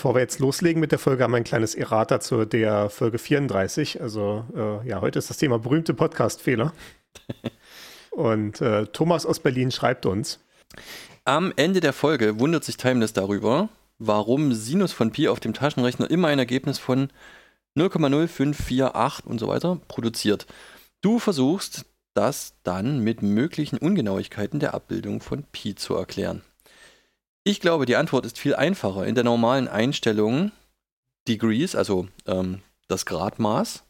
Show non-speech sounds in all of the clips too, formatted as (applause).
bevor wir jetzt loslegen mit der Folge, haben wir ein kleines Errata zu der Folge 34. Also äh, ja, heute ist das Thema berühmte Podcast-Fehler. (laughs) Und äh, Thomas aus Berlin schreibt uns. Am Ende der Folge wundert sich Timeless darüber, warum Sinus von Pi auf dem Taschenrechner immer ein Ergebnis von 0,0548 und so weiter produziert. Du versuchst das dann mit möglichen Ungenauigkeiten der Abbildung von Pi zu erklären. Ich glaube, die Antwort ist viel einfacher. In der normalen Einstellung Degrees, also ähm, das Gradmaß,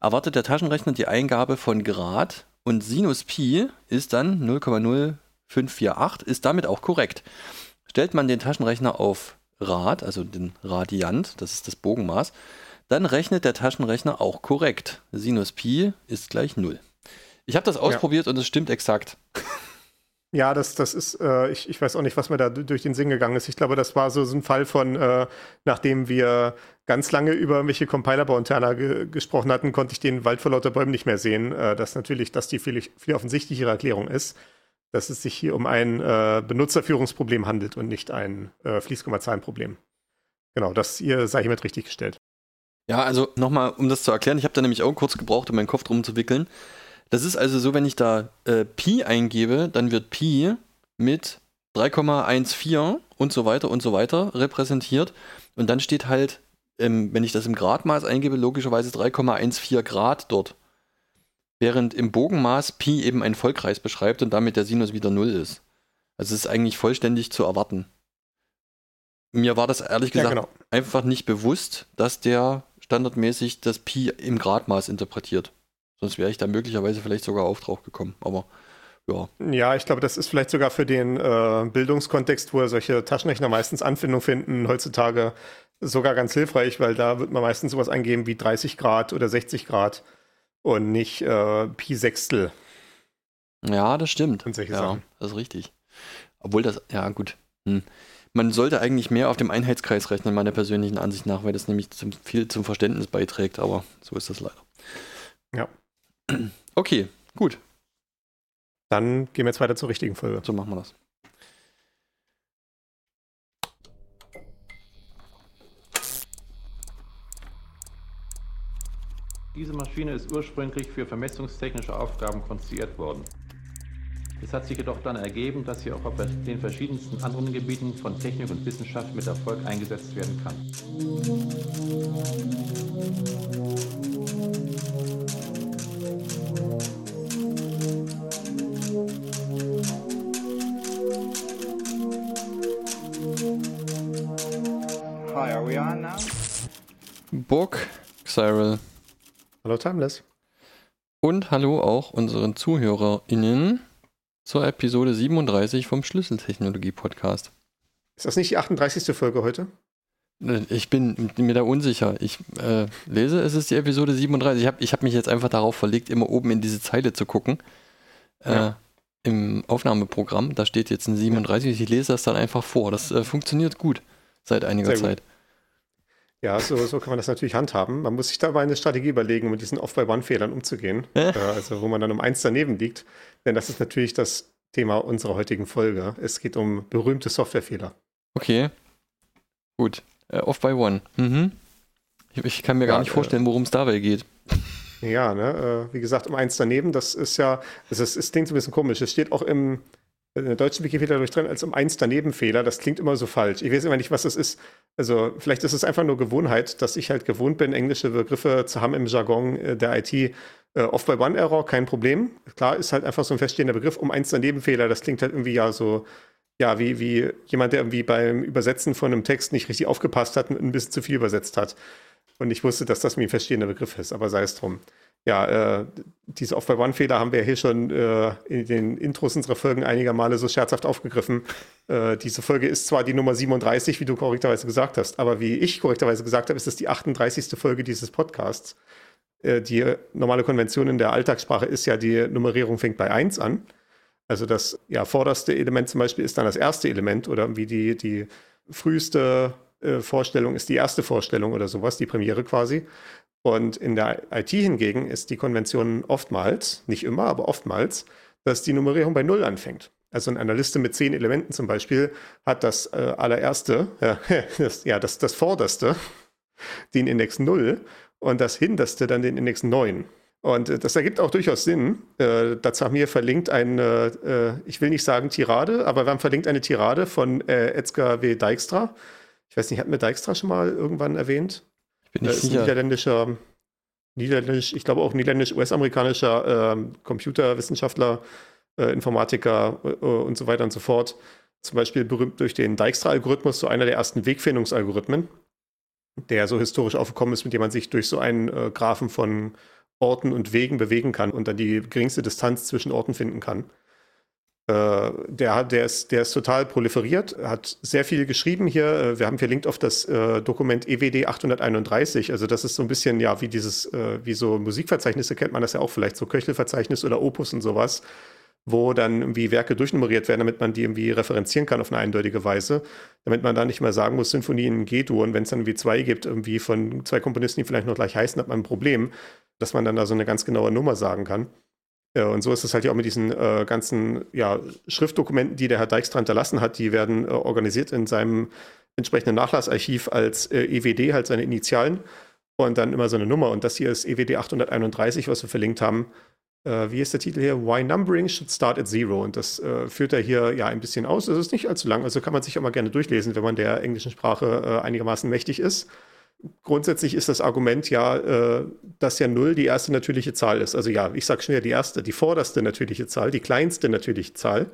erwartet der Taschenrechner die Eingabe von Grad und Sinus Pi ist dann 0,0548, ist damit auch korrekt. Stellt man den Taschenrechner auf Rad, also den Radiant, das ist das Bogenmaß, dann rechnet der Taschenrechner auch korrekt. Sinus Pi ist gleich 0. Ich habe das ausprobiert ja. und es stimmt exakt. Ja, das, das ist, äh, ich, ich weiß auch nicht, was mir da durch den Sinn gegangen ist. Ich glaube, das war so, so ein Fall von, äh, nachdem wir ganz lange über irgendwelche Compiler bei Interna ge gesprochen hatten, konnte ich den Wald vor lauter Bäumen nicht mehr sehen. Äh, dass natürlich, dass die viel, viel offensichtlichere Erklärung ist, dass es sich hier um ein äh, Benutzerführungsproblem handelt und nicht ein äh, Fließkommazahlenproblem. Genau, das hier sei hiermit richtig gestellt. Ja, also nochmal, um das zu erklären, ich habe da nämlich auch kurz gebraucht, um meinen Kopf drum zu wickeln. Das ist also so, wenn ich da äh, Pi eingebe, dann wird Pi mit 3,14 und so weiter und so weiter repräsentiert. Und dann steht halt, ähm, wenn ich das im Gradmaß eingebe, logischerweise 3,14 Grad dort. Während im Bogenmaß Pi eben einen Vollkreis beschreibt und damit der Sinus wieder 0 ist. Also es ist eigentlich vollständig zu erwarten. Mir war das ehrlich gesagt ja, genau. einfach nicht bewusst, dass der standardmäßig das Pi im Gradmaß interpretiert. Sonst wäre ich da möglicherweise vielleicht sogar auf drauf gekommen. Aber ja. Ja, ich glaube, das ist vielleicht sogar für den äh, Bildungskontext, wo solche Taschenrechner meistens Anwendung finden, heutzutage sogar ganz hilfreich, weil da wird man meistens sowas eingeben wie 30 Grad oder 60 Grad und nicht äh, Pi Sechstel. Ja, das stimmt. Und solche ja, Sachen. das ist richtig. Obwohl das, ja gut. Hm. Man sollte eigentlich mehr auf dem Einheitskreis rechnen, meiner persönlichen Ansicht nach, weil das nämlich zum, viel zum Verständnis beiträgt, aber so ist das leider. Ja. Okay, gut. Dann gehen wir jetzt weiter zur richtigen Folge. So machen wir das. Diese Maschine ist ursprünglich für vermessungstechnische Aufgaben konstruiert worden. Es hat sich jedoch dann ergeben, dass sie auch auf den verschiedensten anderen Gebieten von Technik und Wissenschaft mit Erfolg eingesetzt werden kann. Burg Cyril. Hallo Timeless. Und hallo auch unseren ZuhörerInnen zur Episode 37 vom Schlüsseltechnologie-Podcast. Ist das nicht die 38. Folge heute? Äh, ich bin mir da unsicher. Ich äh, lese, es ist die Episode 37. Ich habe ich hab mich jetzt einfach darauf verlegt, immer oben in diese Zeile zu gucken. Äh, ja. Im Aufnahmeprogramm, da steht jetzt ein 37. Ich lese das dann einfach vor. Das äh, funktioniert gut seit einiger Zeit. Ja, so, so kann man das natürlich handhaben. Man muss sich dabei eine Strategie überlegen, um mit diesen Off-by-One-Fehlern umzugehen. Äh? also wo man dann um eins daneben liegt. Denn das ist natürlich das Thema unserer heutigen Folge. Es geht um berühmte Softwarefehler. Okay. Gut. Äh, Off-by-One. Mhm. Ich, ich, kann mir ja, gar nicht vorstellen, worum es dabei geht. Ja, ne, äh, wie gesagt, um eins daneben, das ist ja, also es, es klingt so ein bisschen komisch. Es steht auch im, in der deutschen Wikipedia durch drin als um eins daneben Fehler. Das klingt immer so falsch. Ich weiß immer nicht, was das ist. Also vielleicht ist es einfach nur Gewohnheit, dass ich halt gewohnt bin, englische Begriffe zu haben im Jargon äh, der IT. Äh, Off-by-One-Error, kein Problem. Klar, ist halt einfach so ein feststehender Begriff. Um eins daneben Fehler, das klingt halt irgendwie ja so, ja, wie, wie jemand, der irgendwie beim Übersetzen von einem Text nicht richtig aufgepasst hat und ein bisschen zu viel übersetzt hat. Und ich wusste, dass das mir ein feststehender Begriff ist, aber sei es drum ja, äh, diese Off-by-One-Fehler haben wir hier schon äh, in den Intros unserer Folgen einiger Male so scherzhaft aufgegriffen. Äh, diese Folge ist zwar die Nummer 37, wie du korrekterweise gesagt hast, aber wie ich korrekterweise gesagt habe, ist es die 38. Folge dieses Podcasts. Äh, die normale Konvention in der Alltagssprache ist ja, die Nummerierung fängt bei 1 an. Also das ja, vorderste Element zum Beispiel ist dann das erste Element oder wie die, die früheste äh, Vorstellung ist die erste Vorstellung oder sowas, die Premiere quasi. Und in der IT hingegen ist die Konvention oftmals, nicht immer, aber oftmals, dass die Nummerierung bei Null anfängt. Also in einer Liste mit zehn Elementen zum Beispiel hat das äh, allererste, (laughs) ja, das, ja, das, das vorderste, (laughs) den Index 0 und das hinterste dann den Index 9. Und äh, das ergibt auch durchaus Sinn. Äh, dazu haben wir verlinkt eine, äh, ich will nicht sagen Tirade, aber wir haben verlinkt eine Tirade von äh, Edgar W. Dijkstra. Ich weiß nicht, hatten wir Dijkstra schon mal irgendwann erwähnt? Ich bin ist ein sicher. niederländischer, niederländisch, ich glaube auch niederländisch-US-amerikanischer ähm, Computerwissenschaftler, äh, Informatiker äh, und so weiter und so fort. Zum Beispiel berühmt durch den Dijkstra-Algorithmus, so einer der ersten Wegfindungsalgorithmen, der so historisch aufgekommen ist, mit dem man sich durch so einen äh, Graphen von Orten und Wegen bewegen kann und dann die geringste Distanz zwischen Orten finden kann. Äh, der, hat, der, ist, der ist total proliferiert, hat sehr viel geschrieben hier. Äh, Wir haben verlinkt auf das äh, Dokument EWD 831. Also das ist so ein bisschen, ja, wie dieses, äh, wie so Musikverzeichnisse kennt man das ja auch vielleicht, so Köchelverzeichnis oder Opus und sowas, wo dann irgendwie Werke durchnummeriert werden, damit man die irgendwie referenzieren kann auf eine eindeutige Weise, damit man da nicht mehr sagen muss, Sinfonie in G-Dur und wenn es dann irgendwie zwei gibt, irgendwie von zwei Komponisten, die vielleicht noch gleich heißen, hat man ein Problem, dass man dann da so eine ganz genaue Nummer sagen kann. Ja, und so ist es halt ja auch mit diesen äh, ganzen ja, Schriftdokumenten, die der Herr Dijkstra hinterlassen hat. Die werden äh, organisiert in seinem entsprechenden Nachlassarchiv als äh, EWD, halt seine Initialen. Und dann immer so eine Nummer. Und das hier ist EWD 831, was wir verlinkt haben. Äh, wie ist der Titel hier? Why Numbering should start at zero. Und das äh, führt er hier ja ein bisschen aus. Es ist nicht allzu lang, also kann man sich auch mal gerne durchlesen, wenn man der englischen Sprache äh, einigermaßen mächtig ist grundsätzlich ist das Argument ja, äh, dass ja 0 die erste natürliche Zahl ist. Also ja, ich sage schon ja die erste, die vorderste natürliche Zahl, die kleinste natürliche Zahl.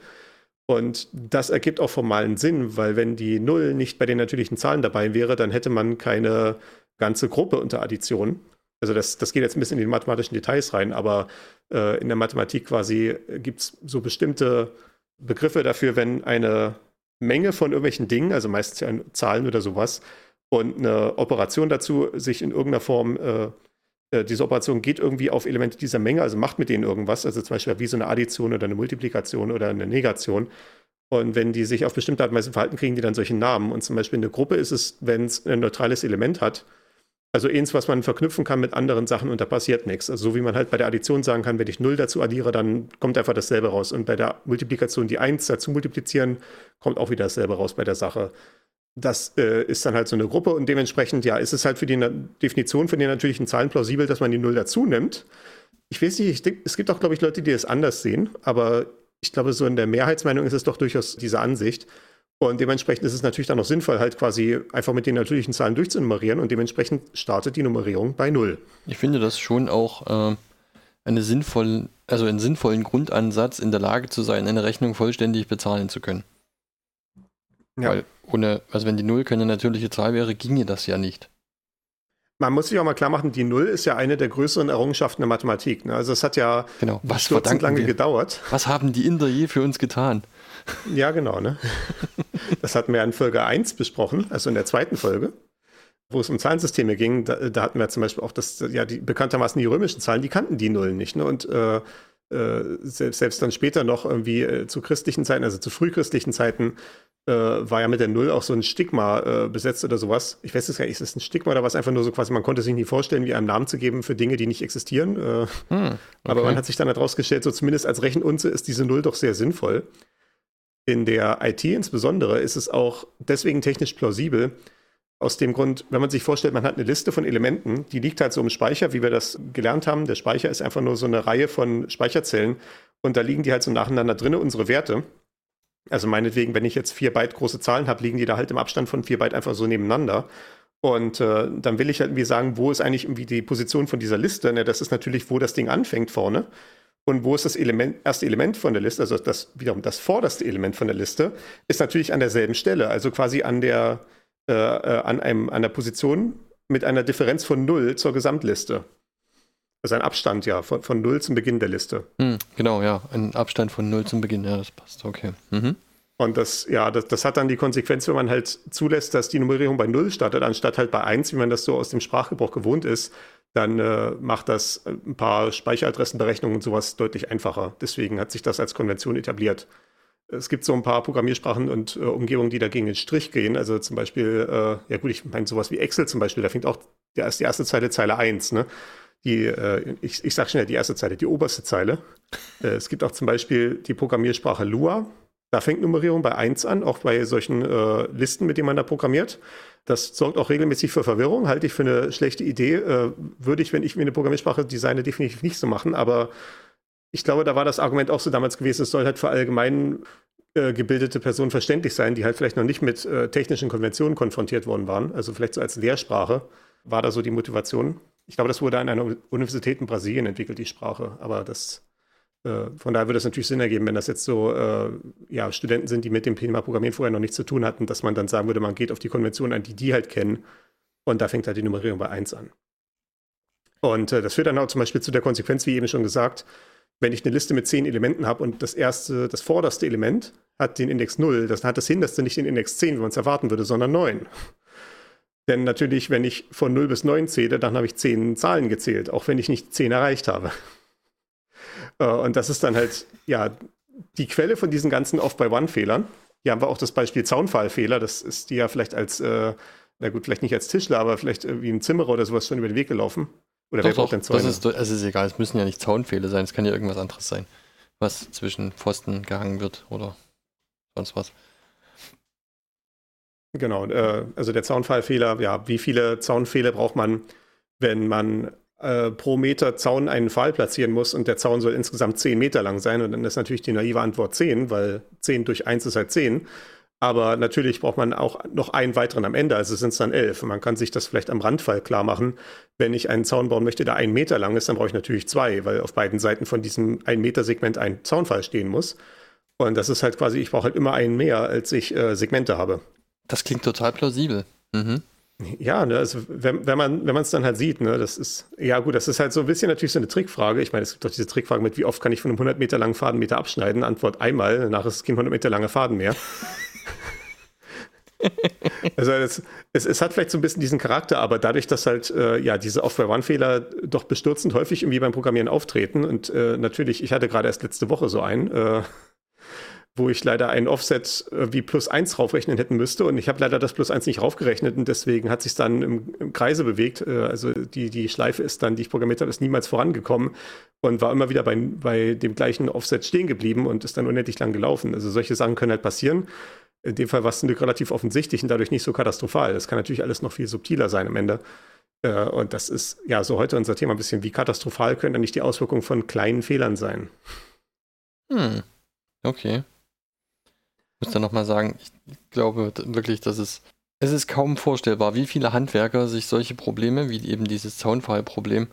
Und das ergibt auch formalen Sinn, weil wenn die 0 nicht bei den natürlichen Zahlen dabei wäre, dann hätte man keine ganze Gruppe unter Addition. Also das, das geht jetzt ein bisschen in die mathematischen Details rein, aber äh, in der Mathematik quasi gibt es so bestimmte Begriffe dafür, wenn eine Menge von irgendwelchen Dingen, also meistens ja Zahlen oder sowas, und eine Operation dazu sich in irgendeiner Form, äh, äh, diese Operation geht irgendwie auf Elemente dieser Menge, also macht mit denen irgendwas, also zum Beispiel wie so eine Addition oder eine Multiplikation oder eine Negation. Und wenn die sich auf bestimmte Art und Weise verhalten, kriegen die dann solche Namen. Und zum Beispiel eine Gruppe ist es, wenn es ein neutrales Element hat, also eins, was man verknüpfen kann mit anderen Sachen und da passiert nichts. Also so wie man halt bei der Addition sagen kann, wenn ich 0 dazu addiere, dann kommt einfach dasselbe raus. Und bei der Multiplikation die 1 dazu multiplizieren, kommt auch wieder dasselbe raus bei der Sache das äh, ist dann halt so eine Gruppe und dementsprechend, ja, ist es halt für die Na Definition von den natürlichen Zahlen plausibel, dass man die Null dazu nimmt. Ich weiß nicht, ich denk, es gibt auch, glaube ich, Leute, die das anders sehen, aber ich glaube, so in der Mehrheitsmeinung ist es doch durchaus diese Ansicht. Und dementsprechend ist es natürlich dann auch sinnvoll, halt quasi einfach mit den natürlichen Zahlen durchzunummerieren und dementsprechend startet die Nummerierung bei Null. Ich finde das schon auch äh, eine sinnvolle, also einen sinnvollen Grundansatz, in der Lage zu sein, eine Rechnung vollständig bezahlen zu können. Ja. Weil ohne, also wenn die Null keine natürliche Zahl wäre, ginge das ja nicht. Man muss sich auch mal klar machen, die Null ist ja eine der größeren Errungenschaften der Mathematik. Ne? Also es hat ja Genau. Was lange wir? gedauert. Was haben die Inder je für uns getan? Ja, genau. Ne? (laughs) Das hatten wir in Folge 1 besprochen, also in der zweiten Folge, wo es um Zahlensysteme ging. Da, da hatten wir zum Beispiel auch das, ja, die bekanntermaßen die römischen Zahlen, die kannten die Nullen nicht. Ne? Und äh, selbst, selbst dann später noch irgendwie äh, zu christlichen Zeiten, also zu frühchristlichen Zeiten, äh, war ja mit der Null auch so ein Stigma äh, besetzt oder sowas. Ich weiß es gar nicht, ist das ein Stigma oder was einfach nur so quasi, man konnte sich nie vorstellen, wie einem Namen zu geben für Dinge, die nicht existieren. Äh, Hm, aber okay. man hat sich dann herausgestellt, so zumindest als Rechenunze ist diese Null doch sehr sinnvoll. In der IT insbesondere ist es auch deswegen technisch plausibel. Aus dem Grund, wenn man sich vorstellt, man hat eine Liste von Elementen, die liegt halt so im Speicher, wie wir das gelernt haben. Der Speicher ist einfach nur so eine Reihe von Speicherzellen und da liegen die halt so nacheinander drin, unsere Werte. Also meinetwegen, wenn ich jetzt vier Byte große Zahlen habe, liegen die da halt im Abstand von vier Byte einfach so nebeneinander. Und äh, dann will ich halt irgendwie sagen, wo ist eigentlich irgendwie die Position von dieser Liste? Ne, das ist natürlich, wo das Ding anfängt vorne. Und wo ist das Element, erste Element von der Liste, also das wiederum das vorderste Element von der Liste, ist natürlich an derselben Stelle, also quasi an der, äh, äh, an, einem, an der Position mit einer Differenz von 0 zur Gesamtliste. Also ein Abstand, ja, von, von 0 zum Beginn der Liste. Hm, genau, ja. Ein Abstand von 0 zum Beginn, ja, das passt, okay. Mhm. Und das, ja, das, das hat dann die Konsequenz, wenn man halt zulässt, dass die Nummerierung bei 0 startet, anstatt halt bei 1, wie man das so aus dem Sprachgebrauch gewohnt ist, dann äh, macht das ein paar Speicheradressenberechnungen und sowas deutlich einfacher. Deswegen hat sich das als Konvention etabliert. Es gibt so ein paar Programmiersprachen und äh, Umgebungen, die dagegen den Strich gehen. Also zum Beispiel, äh, ja gut, ich meine sowas wie Excel zum Beispiel, da fängt auch der die erste Zeile Zeile 1, ne? Die, äh, ich, ich sag schnell die erste Zeile, die oberste Zeile. Äh, es gibt auch zum Beispiel die Programmiersprache Lua. Da fängt Nummerierung bei 1 an, auch bei solchen äh, Listen, mit denen man da programmiert. Das sorgt auch regelmäßig für Verwirrung, halte ich für eine schlechte Idee. Äh, würde ich, wenn ich mir eine Programmiersprache designe, definitiv nicht so machen. Aber ich glaube, da war das Argument auch so damals gewesen, es soll halt für allgemein äh, gebildete Personen verständlich sein, die halt vielleicht noch nicht mit äh, technischen Konventionen konfrontiert worden waren. Also vielleicht so als Lehrsprache war da so die Motivation. Ich glaube, das wurde an einer Universität in Brasilien entwickelt, die Sprache. Aber das äh, von daher würde es natürlich Sinn ergeben, wenn das jetzt so äh, ja, Studenten sind, die mit dem Thema Programmieren vorher noch nichts zu tun hatten, dass man dann sagen würde, man geht auf die Konvention ein, die die halt kennen und da fängt halt die Nummerierung bei 1 an. Und äh, das führt dann auch zum Beispiel zu der Konsequenz, wie eben schon gesagt, wenn ich eine Liste mit zehn Elementen habe und das erste, das vorderste Element hat den Index 0, das hat das Hinterste nicht den Index 10, wie man es erwarten würde, sondern 9. Denn natürlich, wenn ich von 0 bis 9 zähle, dann habe ich 10 Zahlen gezählt, auch wenn ich nicht 10 erreicht habe. (laughs) Äh, und das ist dann halt, ja, die Quelle von diesen ganzen Off-by-One-Fehlern. Hier haben wir auch das Beispiel Zaunfallfehler. Das ist dir ja vielleicht als, äh, na gut, vielleicht nicht als Tischler, aber vielleicht wie ein Zimmerer oder sowas schon über den Weg gelaufen. Oder doch, wer braucht denn Zäune? Das ist, es ist egal, es müssen ja nicht Zaunfehler sein, es kann ja irgendwas anderes sein, was zwischen Pfosten gehangen wird oder sonst was. Genau, äh, also der Zaunfallfehler, ja, wie viele Zaunfehler braucht man, wenn man äh, pro Meter Zaun einen Pfahl platzieren muss und der Zaun soll insgesamt 10 Meter lang sein und dann ist natürlich die naive Antwort 10, weil 10 durch 1 ist halt 10. Aber natürlich braucht man auch noch einen weiteren am Ende, also sind es dann 11. Man kann sich das vielleicht am Randfall klar machen. Wenn ich einen Zaun bauen möchte, der einen Meter lang ist, dann brauche ich natürlich zwei, weil auf beiden Seiten von diesem 1 Meter Segment ein Zaunfall stehen muss. Und das ist halt quasi, ich brauche halt immer einen mehr, als ich äh, Segmente habe. Das klingt total plausibel. Mhm. Ja, ne, also wenn, wenn man wenn es dann halt sieht, ne, das ist ja gut, das ist halt so ein bisschen natürlich so eine Trickfrage. Ich meine, es gibt doch diese Trickfrage mit, wie oft kann ich von einem 100 Meter langen Faden Meter abschneiden? Antwort einmal, danach ist es kein 100 Meter langer Faden mehr. (laughs) also es, es, es, hat vielleicht so ein bisschen diesen Charakter, aber dadurch, dass halt äh, ja diese Off-by-One-Fehler doch bestürzend häufig irgendwie beim Programmieren auftreten und äh, natürlich, ich hatte gerade erst letzte Woche so einen, äh, wo ich leider ein Offset wie plus eins raufrechnen hätten müsste. Und ich habe leider das plus eins nicht raufgerechnet und deswegen hat sich dann im, im, Kreise bewegt. Äh, also die, die Schleife ist dann, die ich programmiert habe, ist niemals vorangekommen und war immer wieder bei, bei dem gleichen Offset stehen geblieben und ist dann unendlich lang gelaufen. Also solche Sachen können halt passieren. In dem Fall war es relativ offensichtlich und dadurch nicht so katastrophal. Das kann natürlich alles noch viel subtiler sein am Ende. Äh, und das ist ja so heute unser Thema ein bisschen, wie katastrophal können dann nicht die Auswirkungen von kleinen Fehlern sein? Hm. Okay muss dann nochmal sagen, ich glaube wirklich, dass es, es ist kaum vorstellbar, wie viele Handwerker sich solche Probleme, wie eben dieses Zaunfallproblem,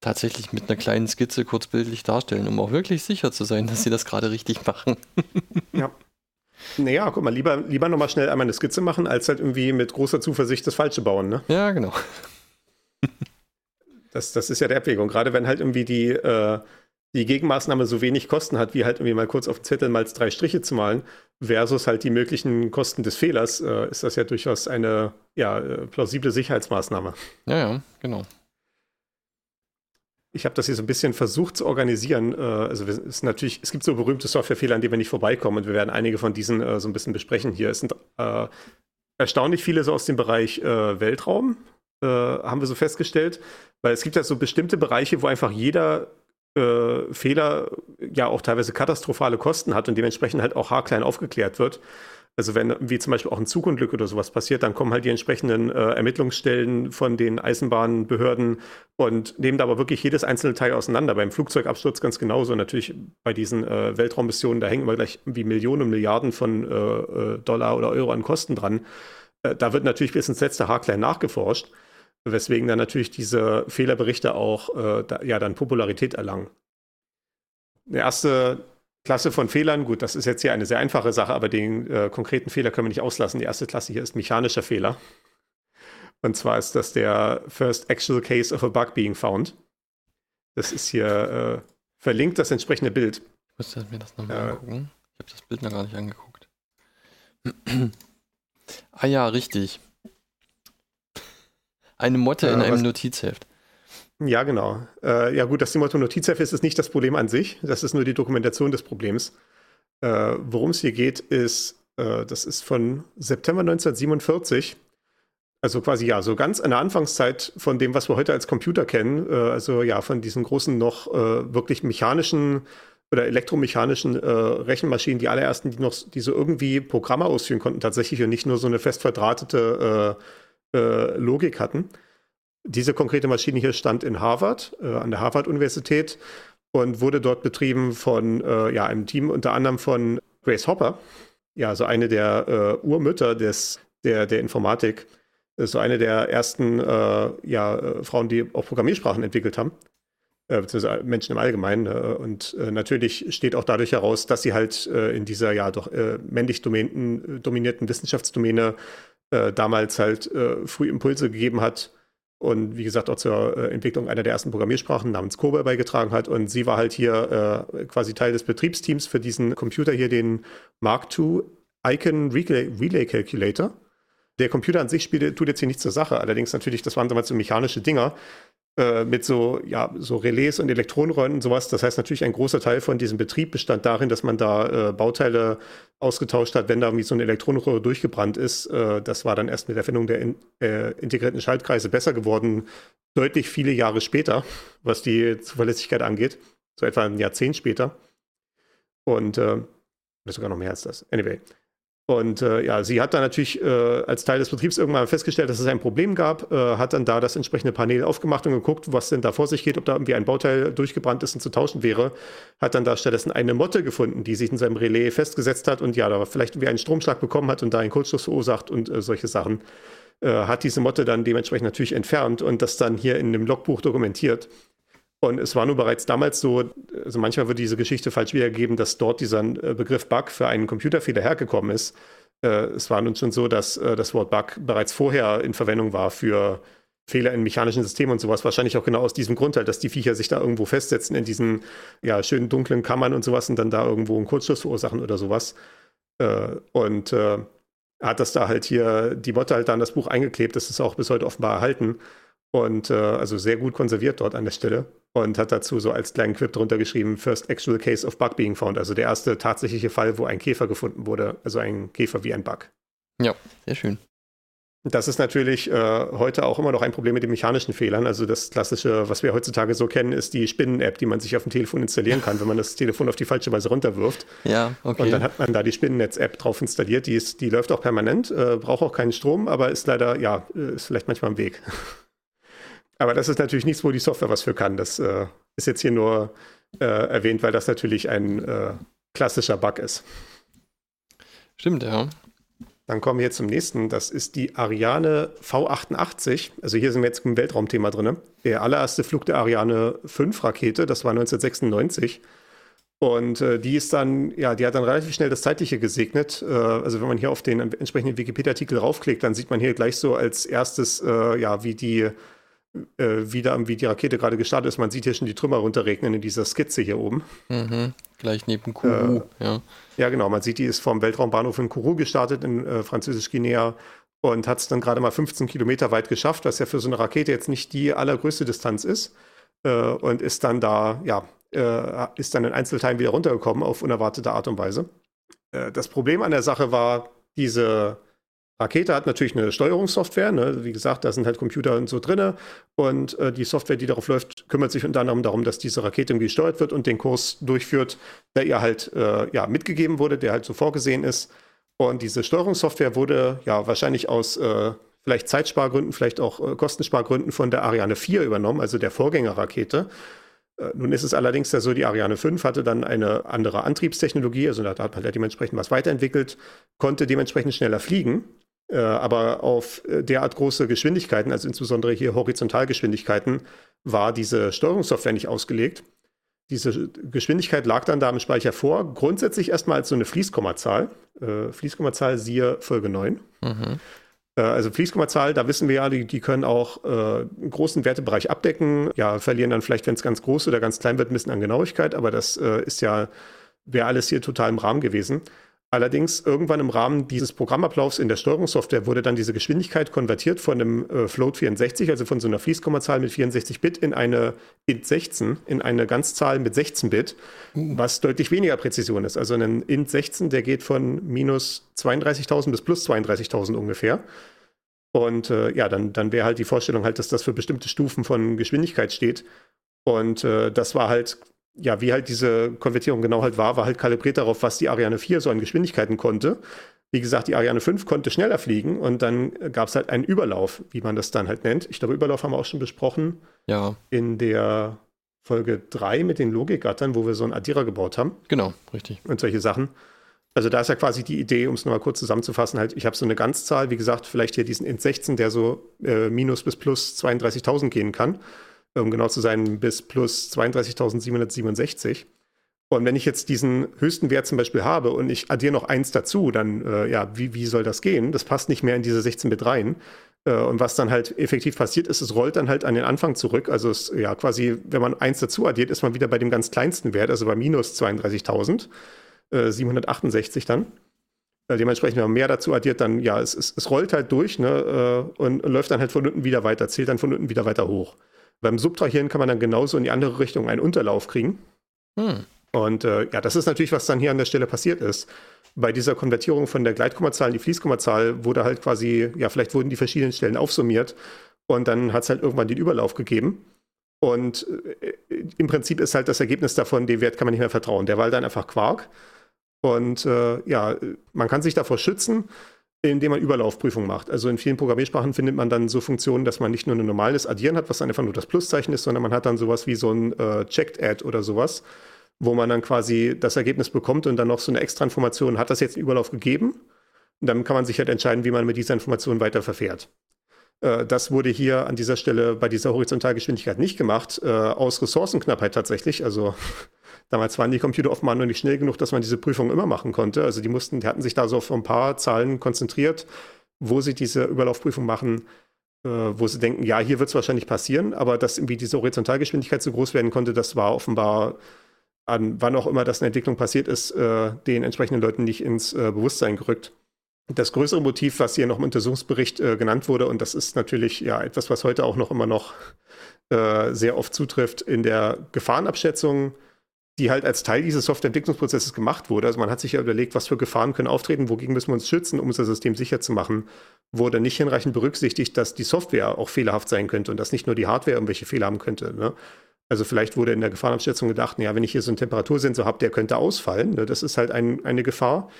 tatsächlich mit einer kleinen Skizze kurzbildlich darstellen, um auch wirklich sicher zu sein, dass sie das gerade richtig machen. ja. Naja, guck mal, lieber, lieber nochmal schnell einmal eine Skizze machen, als halt irgendwie mit großer Zuversicht das Falsche bauen, ne? Ja, genau. das, das ist ja der Abwägung. Gerade wenn halt irgendwie die, äh, die Gegenmaßnahme so wenig Kosten hat, wie halt irgendwie mal kurz auf den Zettel mal drei Striche zu malen, versus halt die möglichen Kosten des Fehlers, äh, ist das ja durchaus eine ja, äh, plausible Sicherheitsmaßnahme. Ja, ja, genau. Ich habe das hier so ein bisschen versucht zu organisieren. Äh, also es ist natürlich, es gibt so berühmte Softwarefehler, an denen wir nicht vorbeikommen und wir werden einige von diesen äh, so ein bisschen besprechen hier. Es sind äh, erstaunlich viele so aus dem Bereich äh, Weltraum, haben wir so festgestellt, weil es gibt ja so bestimmte Bereiche, wo einfach jeder äh, Fehler ja auch teilweise katastrophale Kosten hat und dementsprechend halt auch haarklein aufgeklärt wird. Also wenn wie zum Beispiel auch ein Zugunglück oder sowas passiert, dann kommen halt die entsprechenden äh, Ermittlungsstellen von den Eisenbahnbehörden und nehmen da aber wirklich jedes einzelne Teil auseinander. Beim Flugzeugabsturz ganz genauso. Natürlich bei diesen äh, Weltraummissionen, da hängen immer gleich wie Millionen und Milliarden von äh, äh Dollar oder Euro an Kosten dran. Äh, da wird natürlich bis ins letzte Haarklein nachgeforscht weswegen dann natürlich diese Fehlerberichte auch äh, da, ja dann Popularität erlangen. Eine erste Klasse von Fehlern, gut, das ist jetzt hier eine sehr einfache Sache, aber den äh, konkreten Fehler können wir nicht auslassen. Die erste Klasse hier ist mechanischer Fehler. Und zwar ist das der First Actual Case of a Bug Being Found. Das ist hier äh, verlinkt, das entsprechende Bild. Ich müsste mir das nochmal äh, angucken. Ich habe das Bild noch gar nicht angeguckt. (clears throat) ah ja, richtig. Eine Motte in einem was, Notizheft. Ja, genau. Äh, ja, gut, dass die Motto Notizheft ist, ist nicht das Problem an sich. Das ist nur die Dokumentation des Problems. Äh, Worum es hier geht, ist, äh, das ist von September 1947. Also quasi ja, so ganz an der Anfangszeit von dem, was wir heute als Computer kennen. Äh, also ja, von diesen großen noch äh, wirklich mechanischen oder elektromechanischen äh, Rechenmaschinen, die allerersten, die noch, die so irgendwie Programme ausführen konnten, tatsächlich und nicht nur so eine fest verdrahtete Logik hatten. Diese konkrete Maschine hier stand in Harvard, äh, an der Harvard-Universität und wurde dort betrieben von äh, ja, einem Team unter anderem von Grace Hopper, ja, so eine der äh, Urmütter des, der, der Informatik, so eine der ersten ja, Frauen, die auch Programmiersprachen entwickelt haben beziehungsweise Menschen im Allgemeinen. und natürlich steht auch dadurch heraus, dass sie halt in dieser ja doch männlich dominierten Wissenschaftsdomäne damals halt früh Impulse gegeben hat und wie gesagt auch zur äh, Entwicklung einer der ersten Programmiersprachen namens COBOL beigetragen hat. Und sie war halt hier äh, quasi Teil des Betriebsteams für diesen Computer hier, den Mark II Icon Relay, Relay Calculator. Der Computer an sich spielt, tut jetzt hier nichts zur Sache. Allerdings natürlich, das waren damals so mechanische Dinger. Äh, mit so, ja, so Relais und Elektronenröhren und sowas. Das heißt natürlich, ein großer Teil von diesem Betrieb bestand darin, dass man da äh, Bauteile ausgetauscht hat, wenn da irgendwie so eine Elektronenröhre durchgebrannt ist. Äh, das war dann erst mit der Erfindung der in, äh, integrierten Schaltkreise besser geworden, deutlich viele Jahre später, was die Zuverlässigkeit angeht. So etwa ein Jahrzehnt später. Und äh, oder sogar noch mehr als das. Anyway. Und äh, ja, sie hat dann natürlich äh, als Teil des Betriebs irgendwann festgestellt, dass es ein Problem gab, äh, hat dann da das entsprechende Panel aufgemacht und geguckt, was denn da vor sich geht, ob da irgendwie ein Bauteil durchgebrannt ist und zu tauschen wäre. Hat dann da stattdessen eine Motte gefunden, die sich in seinem Relais festgesetzt hat und ja, da vielleicht irgendwie einen Stromschlag bekommen hat und da einen Kurzschluss verursacht und äh, solche Sachen. Äh, hat diese Motte dann dementsprechend natürlich entfernt und das dann hier in dem Logbuch dokumentiert. Und es war nur bereits damals so, also manchmal wird diese Geschichte falsch wiedergegeben, dass dort dieser äh, Begriff Bug für einen Computerfehler hergekommen ist. Äh, es war nun schon so, dass äh, das Wort Bug bereits vorher in Verwendung war für Fehler in mechanischen Systemen und sowas. Wahrscheinlich auch genau aus diesem Grund halt, dass die Viecher sich da irgendwo festsetzen in diesen ja, schönen dunklen Kammern und sowas und dann da irgendwo einen Kurzschluss verursachen oder sowas. und hat das da halt hier, die Motte halt da an das Buch eingeklebt. Das ist auch bis heute offenbar erhalten. Und äh, also sehr gut konserviert dort an der Stelle. Und hat dazu so als kleinen Quip drunter geschrieben, First Actual Case of Bug Being Found. Also der erste tatsächliche Fall, wo ein Käfer gefunden wurde. Also ein Käfer wie ein Bug. Ja, sehr schön. Das ist natürlich äh, heute auch immer noch ein Problem mit den mechanischen Fehlern. Also das klassische, was wir heutzutage so kennen, ist die Spinnen-App, die man sich auf dem Telefon installieren kann, wenn man das Telefon auf die falsche Weise runterwirft. Ja, okay. Und dann hat man da die Spinnennetz-App drauf installiert. Die, ist, die läuft auch permanent, äh, braucht auch keinen Strom, aber ist leider, ja, äh, ist vielleicht manchmal im Weg. (laughs) Aber das ist natürlich nichts, wo die Software was für kann. Das äh, ist jetzt hier nur äh, erwähnt, weil das natürlich ein äh, klassischer Bug ist. Stimmt, ja. Dann kommen wir jetzt zum nächsten. Das ist die Ariane V88. Also hier sind wir jetzt im Weltraumthema drin. Der allererste Flug der Ariane 5 Rakete, das war 1996. Und äh, die ist dann, ja, die hat dann relativ schnell das Zeitliche gesegnet. Äh, also wenn man hier auf den entsprechenden Wikipedia-Artikel raufklickt, dann sieht man hier gleich so als erstes, äh, ja, wie die wieder, wie die Rakete gerade gestartet ist. Man sieht hier schon die Trümmer runterregnen in dieser Skizze hier oben. Mhm, gleich neben Kourou, äh, ja. Ja, genau. Man sieht, die ist vom Weltraumbahnhof in Kourou gestartet, in äh, Französisch-Guinea, und hat es dann gerade mal 15 Kilometer weit geschafft, was ja für so eine Rakete jetzt nicht die allergrößte Distanz ist. Äh, und ist dann da, ja, äh, ist dann in Einzelteilen wieder runtergekommen auf unerwartete Art und Weise. Äh, das Problem an der Sache war, diese Rakete hat natürlich eine Steuerungssoftware. Ne? Wie gesagt, da sind halt Computer und so drin. Und äh, die Software, die darauf läuft, kümmert sich unter anderem darum, dass diese Rakete irgendwie gesteuert wird und den Kurs durchführt, der ihr halt äh, ja, mitgegeben wurde, der halt so vorgesehen ist. Und diese Steuerungssoftware wurde ja wahrscheinlich aus äh, vielleicht Zeitspargründen, vielleicht auch äh, Kostenspargründen von der Ariane 4 übernommen, also der Vorgängerrakete. Äh, nun ist es allerdings ja so, die Ariane 5 hatte dann eine andere Antriebstechnologie, also da hat man halt dementsprechend was weiterentwickelt, konnte dementsprechend schneller fliegen aber auf äh, derart große Geschwindigkeiten, also insbesondere hier Horizontalgeschwindigkeiten, war diese Steuerungssoftware nicht ausgelegt. Diese Geschwindigkeit lag dann da im Speicher vor, grundsätzlich erstmal als so eine Fließkommazahl. Äh, Fließkommazahl siehe Folge 9. Mhm. Äh, also Fließkommazahl, da wissen wir ja, die, die können auch äh, einen großen Wertebereich abdecken. Ja, verlieren dann vielleicht, wenn es ganz groß oder ganz klein wird, ein bisschen an Genauigkeit, aber das äh, ist ja, wäre alles hier total im Rahmen gewesen. Allerdings irgendwann im Rahmen dieses Programmablaufs in der Steuerungssoftware wurde dann diese Geschwindigkeit konvertiert von einem äh, Float 64, also von so einer Fließkommazahl mit 64 Bit in eine int 16, in eine Ganzzahl mit 16 Bit, uh. was deutlich weniger Präzision ist. Also ein int 16, der geht von minus 32.000 bis plus 32.000 ungefähr. Und äh, ja, dann, dann wäre halt die Vorstellung halt, dass das für bestimmte Stufen von Geschwindigkeit steht. Und äh, das war halt ja, wie halt diese Konvertierung genau halt war, war halt kalibriert darauf, was die Ariane 4 so an Geschwindigkeiten konnte. Wie gesagt, die Ariane 5 konnte schneller fliegen und dann gab es halt einen Überlauf, wie man das dann halt nennt. Ich glaube, Überlauf haben wir auch schon besprochen. Ja. In der Folge 3 mit den Logikgattern, wo wir so einen Addierer gebaut haben. Genau, richtig. Und solche Sachen. Also da ist ja quasi die Idee, um es nochmal kurz zusammenzufassen, halt, ich habe so eine Ganzzahl, wie gesagt, vielleicht hier diesen int 16, der so äh, minus bis plus 32.000 gehen kann um genau zu sein, bis plus 32.767. Und wenn ich jetzt diesen höchsten Wert zum Beispiel habe und ich addiere noch eins dazu, dann, äh, ja, wie, wie soll das gehen? Das passt nicht mehr in diese 16-Bit rein. Äh, und was dann halt effektiv passiert ist, es rollt dann halt an den Anfang zurück. Also es, ja, quasi, wenn man eins dazu addiert, ist man wieder bei dem ganz kleinsten Wert, also bei minus 32.768 äh, dann. Äh, dementsprechend, wenn man mehr dazu addiert, dann, ja, es, es, es rollt halt durch ne, äh, und läuft dann halt von unten wieder weiter, zählt dann von unten wieder weiter hoch. Beim Subtrahieren kann man dann genauso in die andere Richtung einen Unterlauf kriegen. Hm. Und äh, ja, das ist natürlich, was dann hier an der Stelle passiert ist. Bei dieser Konvertierung von der Gleitkommazahl in die Fließkommazahl wurde halt quasi, ja, vielleicht wurden die verschiedenen Stellen aufsummiert und dann hat es halt irgendwann den Überlauf gegeben. Und äh, im Prinzip ist halt das Ergebnis davon, dem Wert kann man nicht mehr vertrauen. Der war halt dann einfach Quark. Und äh, ja, man kann sich davor schützen, indem man Überlaufprüfung macht. Also in vielen Programmiersprachen findet man dann so Funktionen, dass man nicht nur ein normales Addieren hat, was einfach nur das Pluszeichen ist, sondern man hat dann sowas wie so ein äh, Checked Add oder sowas, wo man dann quasi das Ergebnis bekommt und dann noch so eine extra Information, hat das jetzt einen Überlauf gegeben? Und dann kann man sich halt entscheiden, wie man mit dieser Information weiter verfährt. Äh, das wurde hier an dieser Stelle bei dieser Horizontalgeschwindigkeit nicht gemacht, äh, aus Ressourcenknappheit tatsächlich. Also Damals waren die Computer offenbar noch nicht schnell genug, dass man diese Prüfung immer machen konnte. Also die mussten, die hatten sich da so auf ein paar Zahlen konzentriert, wo sie diese Überlaufprüfung machen, äh, wo sie denken, ja, hier wird es wahrscheinlich passieren, aber dass irgendwie diese Horizontalgeschwindigkeit so groß werden konnte, das war offenbar an wann auch immer das in Entwicklung passiert ist, äh, den entsprechenden Leuten nicht ins äh, Bewusstsein gerückt. Das größere Motiv, was hier noch im Untersuchungsbericht äh, genannt wurde, und das ist natürlich ja etwas, was heute auch noch immer noch äh, sehr oft zutrifft, in der Gefahrenabschätzung die halt als Teil dieses Softwareentwicklungsprozesses gemacht wurde. Also man hat sich ja überlegt, was für Gefahren können auftreten, wogegen müssen wir uns schützen, um unser System sicher zu machen. Wurde nicht hinreichend berücksichtigt, dass die Software auch fehlerhaft sein könnte und dass nicht nur die Hardware irgendwelche Fehler haben könnte. Ne? Also vielleicht wurde in der Gefahrenabschätzung gedacht, ja, wenn ich hier so einen Temperatursensor habe, der könnte ausfallen. Ne? Das ist halt ein, eine Gefahr.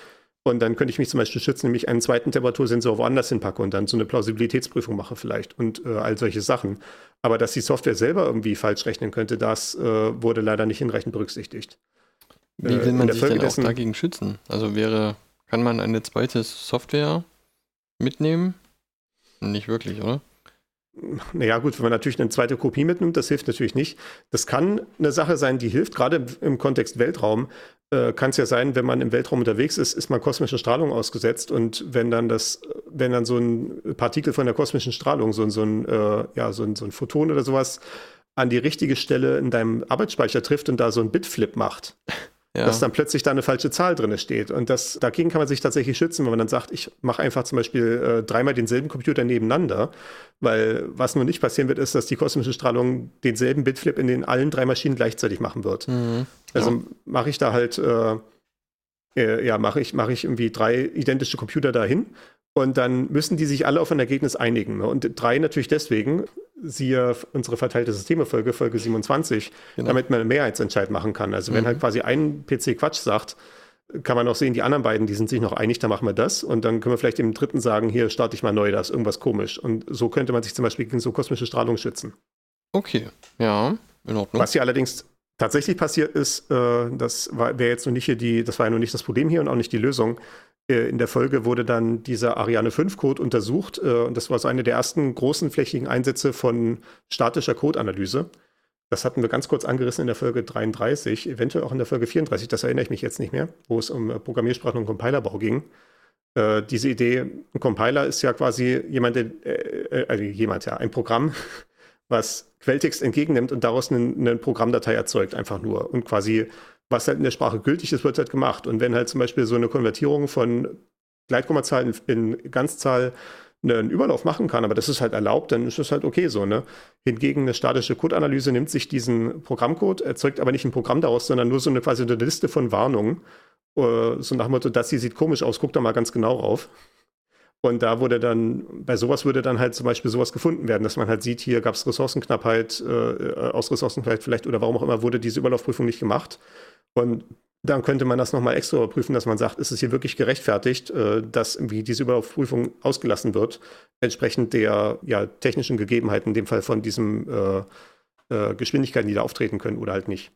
Und dann könnte ich mich zum Beispiel schützen, indem ich einen zweiten Temperatursensor woanders hinpacke und dann so eine Plausibilitätsprüfung mache vielleicht und äh, all solche Sachen. Aber dass die Software selber irgendwie falsch rechnen könnte, das äh, wurde leider nicht hinreichend berücksichtigt. Wie will äh, man sich Folge denn auch dagegen schützen? Also wäre, kann man eine zweite Software mitnehmen? Nicht wirklich, oder? Naja, gut, wenn man natürlich eine zweite Kopie mitnimmt, das hilft natürlich nicht. Das kann eine Sache sein, die hilft, gerade im Kontext Weltraum. Äh, kann es ja sein, wenn man im Weltraum unterwegs ist, ist man kosmischer Strahlung ausgesetzt und wenn dann das, wenn dann so ein Partikel von der kosmischen Strahlung, so, so ein, äh, ja, so ein, so ein Photon oder sowas, an die richtige Stelle in deinem Arbeitsspeicher trifft und da so ein Bitflip macht, ja. dass dann plötzlich da eine falsche Zahl drin steht. Und das, dagegen kann man sich tatsächlich schützen, wenn man dann sagt, ich mache einfach zum Beispiel äh, dreimal denselben Computer nebeneinander, weil was nur nicht passieren wird, ist, dass die kosmische Strahlung denselben Bitflip in den allen drei Maschinen gleichzeitig machen wird. Mhm. Also ja. mache ich da halt, äh, äh, ja, mache ich, mache ich irgendwie drei identische Computer dahin und dann müssen die sich alle auf ein Ergebnis einigen. Ne? Und drei natürlich deswegen, siehe unsere verteilte Systeme-Folge, Folge 27, genau. damit man einen Mehrheitsentscheid machen kann. Also wenn mhm. halt quasi ein PC Quatsch sagt, kann man auch sehen, die anderen beiden, die sind sich noch einig, da machen wir das. Und dann können wir vielleicht dem dritten sagen, hier starte ich mal neu, da ist irgendwas komisch. Und so könnte man sich zum Beispiel gegen so kosmische Strahlung schützen. Okay, ja, in Ordnung. Was hier allerdings tatsächlich passiert ist, äh, das wäre jetzt noch nicht hier die, das war ja noch nicht das Problem hier und auch nicht die Lösung. Äh, in der Folge wurde dann dieser Ariane 5 Code untersucht äh, und das war so eine der ersten großen flächigen Einsätze von statischer Codeanalyse. Das hatten wir ganz kurz angerissen in der Folge 33, eventuell auch in der Folge 34, das erinnere ich mich jetzt nicht mehr, wo es um äh, Programmiersprachen und Compilerbau ging. Äh, diese Idee, ein Compiler ist ja quasi jemand, äh, äh, also jemand, ja, ein Programm, (laughs) was Quelltext entgegennimmt und daraus eine Programmdatei erzeugt, einfach nur. Und quasi was halt in der Sprache gültig ist, wird halt gemacht. Und wenn halt zum Beispiel so eine Konvertierung von Gleitkommazahl in, in Ganzzahl einen Überlauf machen kann, aber das ist halt erlaubt, dann ist das halt okay so. Ne? Hingegen eine statische Codeanalyse nimmt sich diesen Programmcode, erzeugt aber nicht ein Programm daraus, sondern nur so eine quasi eine Liste von Warnungen. Uh, so nach dem Motto, das hier sieht komisch aus, guck da mal ganz genau rauf. Und da wurde dann, bei sowas würde dann halt zum Beispiel sowas gefunden werden, dass man halt sieht, hier gab es Ressourcenknappheit, äh, aus Ressourcenknappheit vielleicht oder warum auch immer wurde diese Überlaufprüfung nicht gemacht. Und dann könnte man das nochmal extra überprüfen, dass man sagt, ist es hier wirklich gerechtfertigt, äh, dass irgendwie diese Überlaufprüfung ausgelassen wird, entsprechend der ja, technischen Gegebenheiten, in dem Fall von diesen äh, äh, Geschwindigkeiten, die da auftreten können oder halt nicht.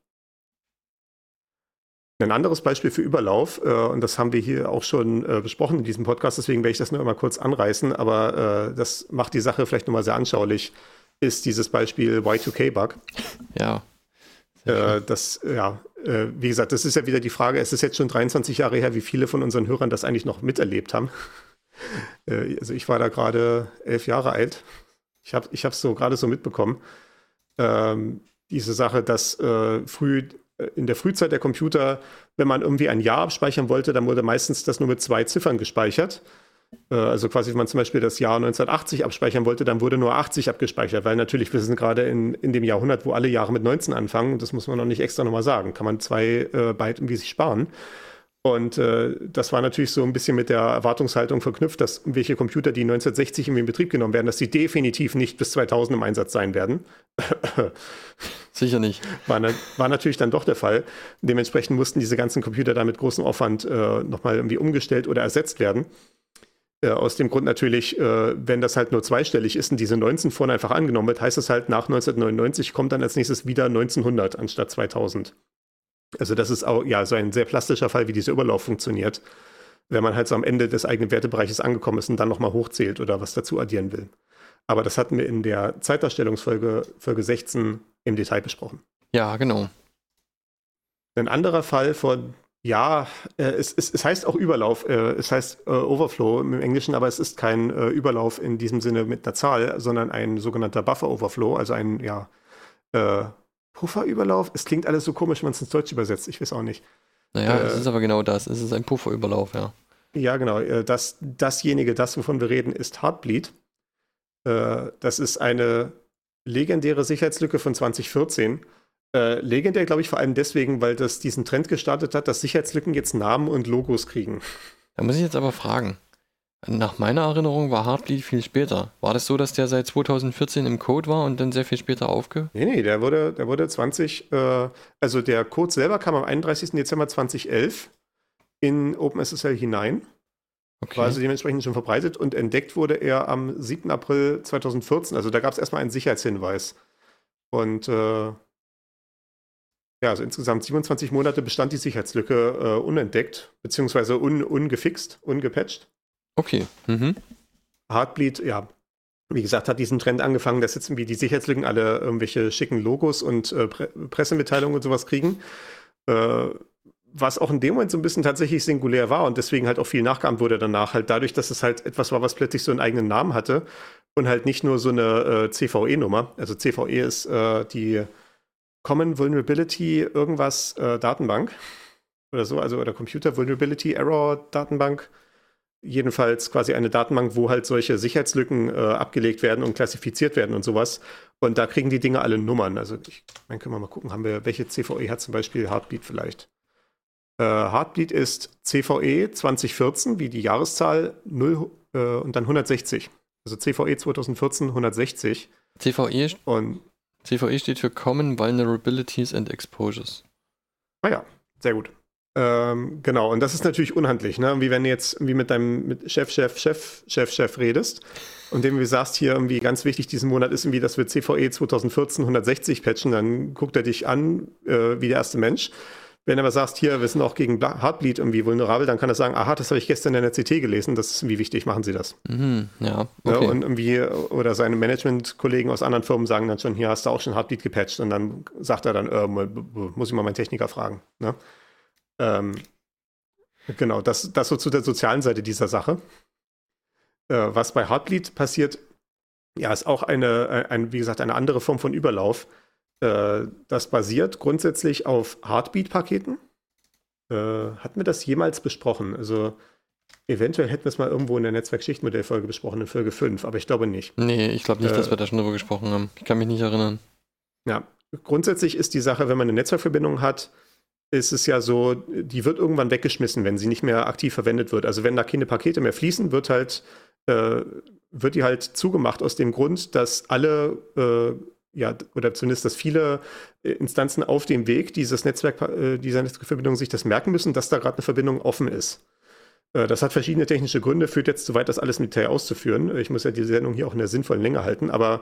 Ein anderes Beispiel für Überlauf, äh, und das haben wir hier auch schon äh, besprochen in diesem Podcast, deswegen werde ich das nur mal kurz anreißen, aber äh, das macht die Sache vielleicht nochmal sehr anschaulich, ist dieses Beispiel Y2K-Bug. Ja. Äh, das, ja, äh, wie gesagt, das ist ja wieder die Frage, es ist jetzt schon 23 Jahre her, wie viele von unseren Hörern das eigentlich noch miterlebt haben. (laughs) Äh, also ich war da gerade elf Jahre alt. Ich habe es so gerade so mitbekommen. Ähm, diese Sache, dass früh in der Frühzeit der Computer, wenn man irgendwie ein Jahr abspeichern wollte, dann wurde meistens das nur mit zwei Ziffern gespeichert. Äh, also quasi, wenn man zum Beispiel das Jahr 1980 abspeichern wollte, dann wurde nur 80 abgespeichert, weil natürlich, wir sind gerade in, in dem Jahrhundert, wo alle Jahre mit 19 anfangen, das muss man noch nicht extra nochmal sagen, kann man zwei äh, Byte irgendwie sich sparen. Und äh, das war natürlich so ein bisschen mit der Erwartungshaltung verknüpft, dass welche Computer, die 1960 in Betrieb genommen werden, dass sie definitiv nicht bis 2000 im Einsatz sein werden. (laughs) Sicher nicht. War, war, natürlich dann doch der Fall. Dementsprechend mussten diese ganzen Computer da mit großem Aufwand äh, nochmal irgendwie umgestellt oder ersetzt werden. Äh, aus dem Grund natürlich, äh, wenn das halt nur zweistellig ist und diese 19 vorne einfach angenommen wird, heißt das halt nach 1999 kommt dann als nächstes wieder 1900 anstatt 2000. Also das ist auch ja so ein sehr plastischer Fall, wie dieser Überlauf funktioniert, wenn man halt so am Ende des eigenen Wertebereiches angekommen ist und dann nochmal hochzählt oder was dazu addieren will. Aber das hatten wir in der Zeitdarstellungsfolge Folge 16 im Detail besprochen. Ja, genau. Ein anderer Fall von, ja, äh, es, es, es, heißt auch Überlauf, äh, es heißt äh, Overflow im Englischen, aber es ist kein äh, Überlauf in diesem Sinne mit einer Zahl, sondern ein sogenannter Buffer Overflow, also ein, ja, äh, Pufferüberlauf? Es klingt alles so komisch, wenn man es ins Deutsch übersetzt. Ich weiß auch nicht. Naja, äh, es ist aber genau das. Es ist ein Pufferüberlauf, ja. Ja, genau. Das, dasjenige, das, wovon wir reden, ist Heartbleed. Das ist eine legendäre Sicherheitslücke von 2014. Äh, legendär, glaube ich, vor allem deswegen, weil das diesen Trend gestartet hat, dass Sicherheitslücken jetzt Namen und Logos kriegen. Da muss ich jetzt aber fragen. Nach meiner Erinnerung war Heartbleed viel später. War das so, dass der seit 2014 im Code war und dann sehr viel später aufge? Nee, nee, der wurde, der wurde 20, äh, also der Code selber kam am 31. Dezember 2011 in OpenSSL hinein. Okay. War also dementsprechend schon verbreitet und entdeckt wurde er am 7. April 2014. Also da gab es erstmal einen Sicherheitshinweis. Und äh, ja, also insgesamt 27 Monate bestand die Sicherheitslücke äh, unentdeckt, beziehungsweise un, ungefixt, ungepatcht. Okay. Mhm. Heartbleed, ja, wie gesagt, hat diesen Trend angefangen, dass jetzt irgendwie die Sicherheitslücken alle irgendwelche schicken Logos und äh, Pre Pressemitteilungen und sowas kriegen. Äh, was auch in dem Moment so ein bisschen tatsächlich singulär war und deswegen halt auch viel nachgeahmt wurde danach, halt dadurch, dass es halt etwas war, was plötzlich so einen eigenen Namen hatte und halt nicht nur so eine äh, CVE-Nummer. Also CVE ist äh, die Common Vulnerability irgendwas äh, Datenbank oder so, also oder Computer Vulnerability Error Datenbank jedenfalls quasi eine Datenbank, wo halt solche Sicherheitslücken äh, abgelegt werden und klassifiziert werden und sowas. Und da kriegen die Dinge alle Nummern. Also ich meine, können wir mal gucken, haben wir, welche CVE hat zum Beispiel Heartbeat vielleicht? Äh, Heartbeat ist CVE 2014, wie die Jahreszahl 0 äh, und dann 160. Also CVE 2014 160. CVE, und, CVE steht für Common Vulnerabilities and Exposures. Ah ja, sehr gut. Ähm, genau, und das ist natürlich unhandlich, ne? Wie wenn du jetzt wie mit deinem mit Chef, Chef, Chef, Chef, Chef redest und dem wie sagst, hier irgendwie ganz wichtig diesen Monat ist irgendwie, dass wir CVE 2014 160 patchen, dann guckt er dich an äh, wie der erste Mensch. Wenn du aber sagst, hier, wir sind auch gegen Heartbleed irgendwie vulnerabel, dann kann er sagen, aha, das habe ich gestern in der CT gelesen, das ist irgendwie wichtig, machen Sie das. Mhm, ja, okay. ja, und irgendwie, oder seine Management-Kollegen aus anderen Firmen sagen dann schon, hier hast du auch schon Heartbleed gepatcht und dann sagt er dann, äh, muss ich mal meinen Techniker fragen. Ne? Ähm, genau, das, das so zu der sozialen Seite dieser Sache. Äh, was bei Heartbleed passiert, ja, ist auch eine, ein, wie gesagt, eine andere Form von Überlauf. Äh, das basiert grundsätzlich auf Heartbeat-Paketen. Äh, hatten wir das jemals besprochen? Also eventuell hätten wir es mal irgendwo in der Netzwerkschichtmodellfolge besprochen, in Folge 5, aber ich glaube nicht. Nee, ich glaube nicht, dass äh, wir da schon drüber gesprochen haben. Ich kann mich nicht erinnern. Ja, grundsätzlich ist die Sache, wenn man eine Netzwerkverbindung hat, ist es ja so, die wird irgendwann weggeschmissen, wenn sie nicht mehr aktiv verwendet wird. Also wenn da keine Pakete mehr fließen, wird halt äh, wird die halt zugemacht aus dem Grund, dass alle äh, ja, oder zumindest, dass viele äh, Instanzen auf dem Weg dieses Netzwerk, äh, dieser Netzwerkverbindung sich das merken müssen, dass da gerade eine Verbindung offen ist. Äh, das hat verschiedene technische Gründe, führt jetzt zu weit, das alles mit Detail auszuführen. Ich muss ja die Sendung hier auch in der sinnvollen Länge halten, aber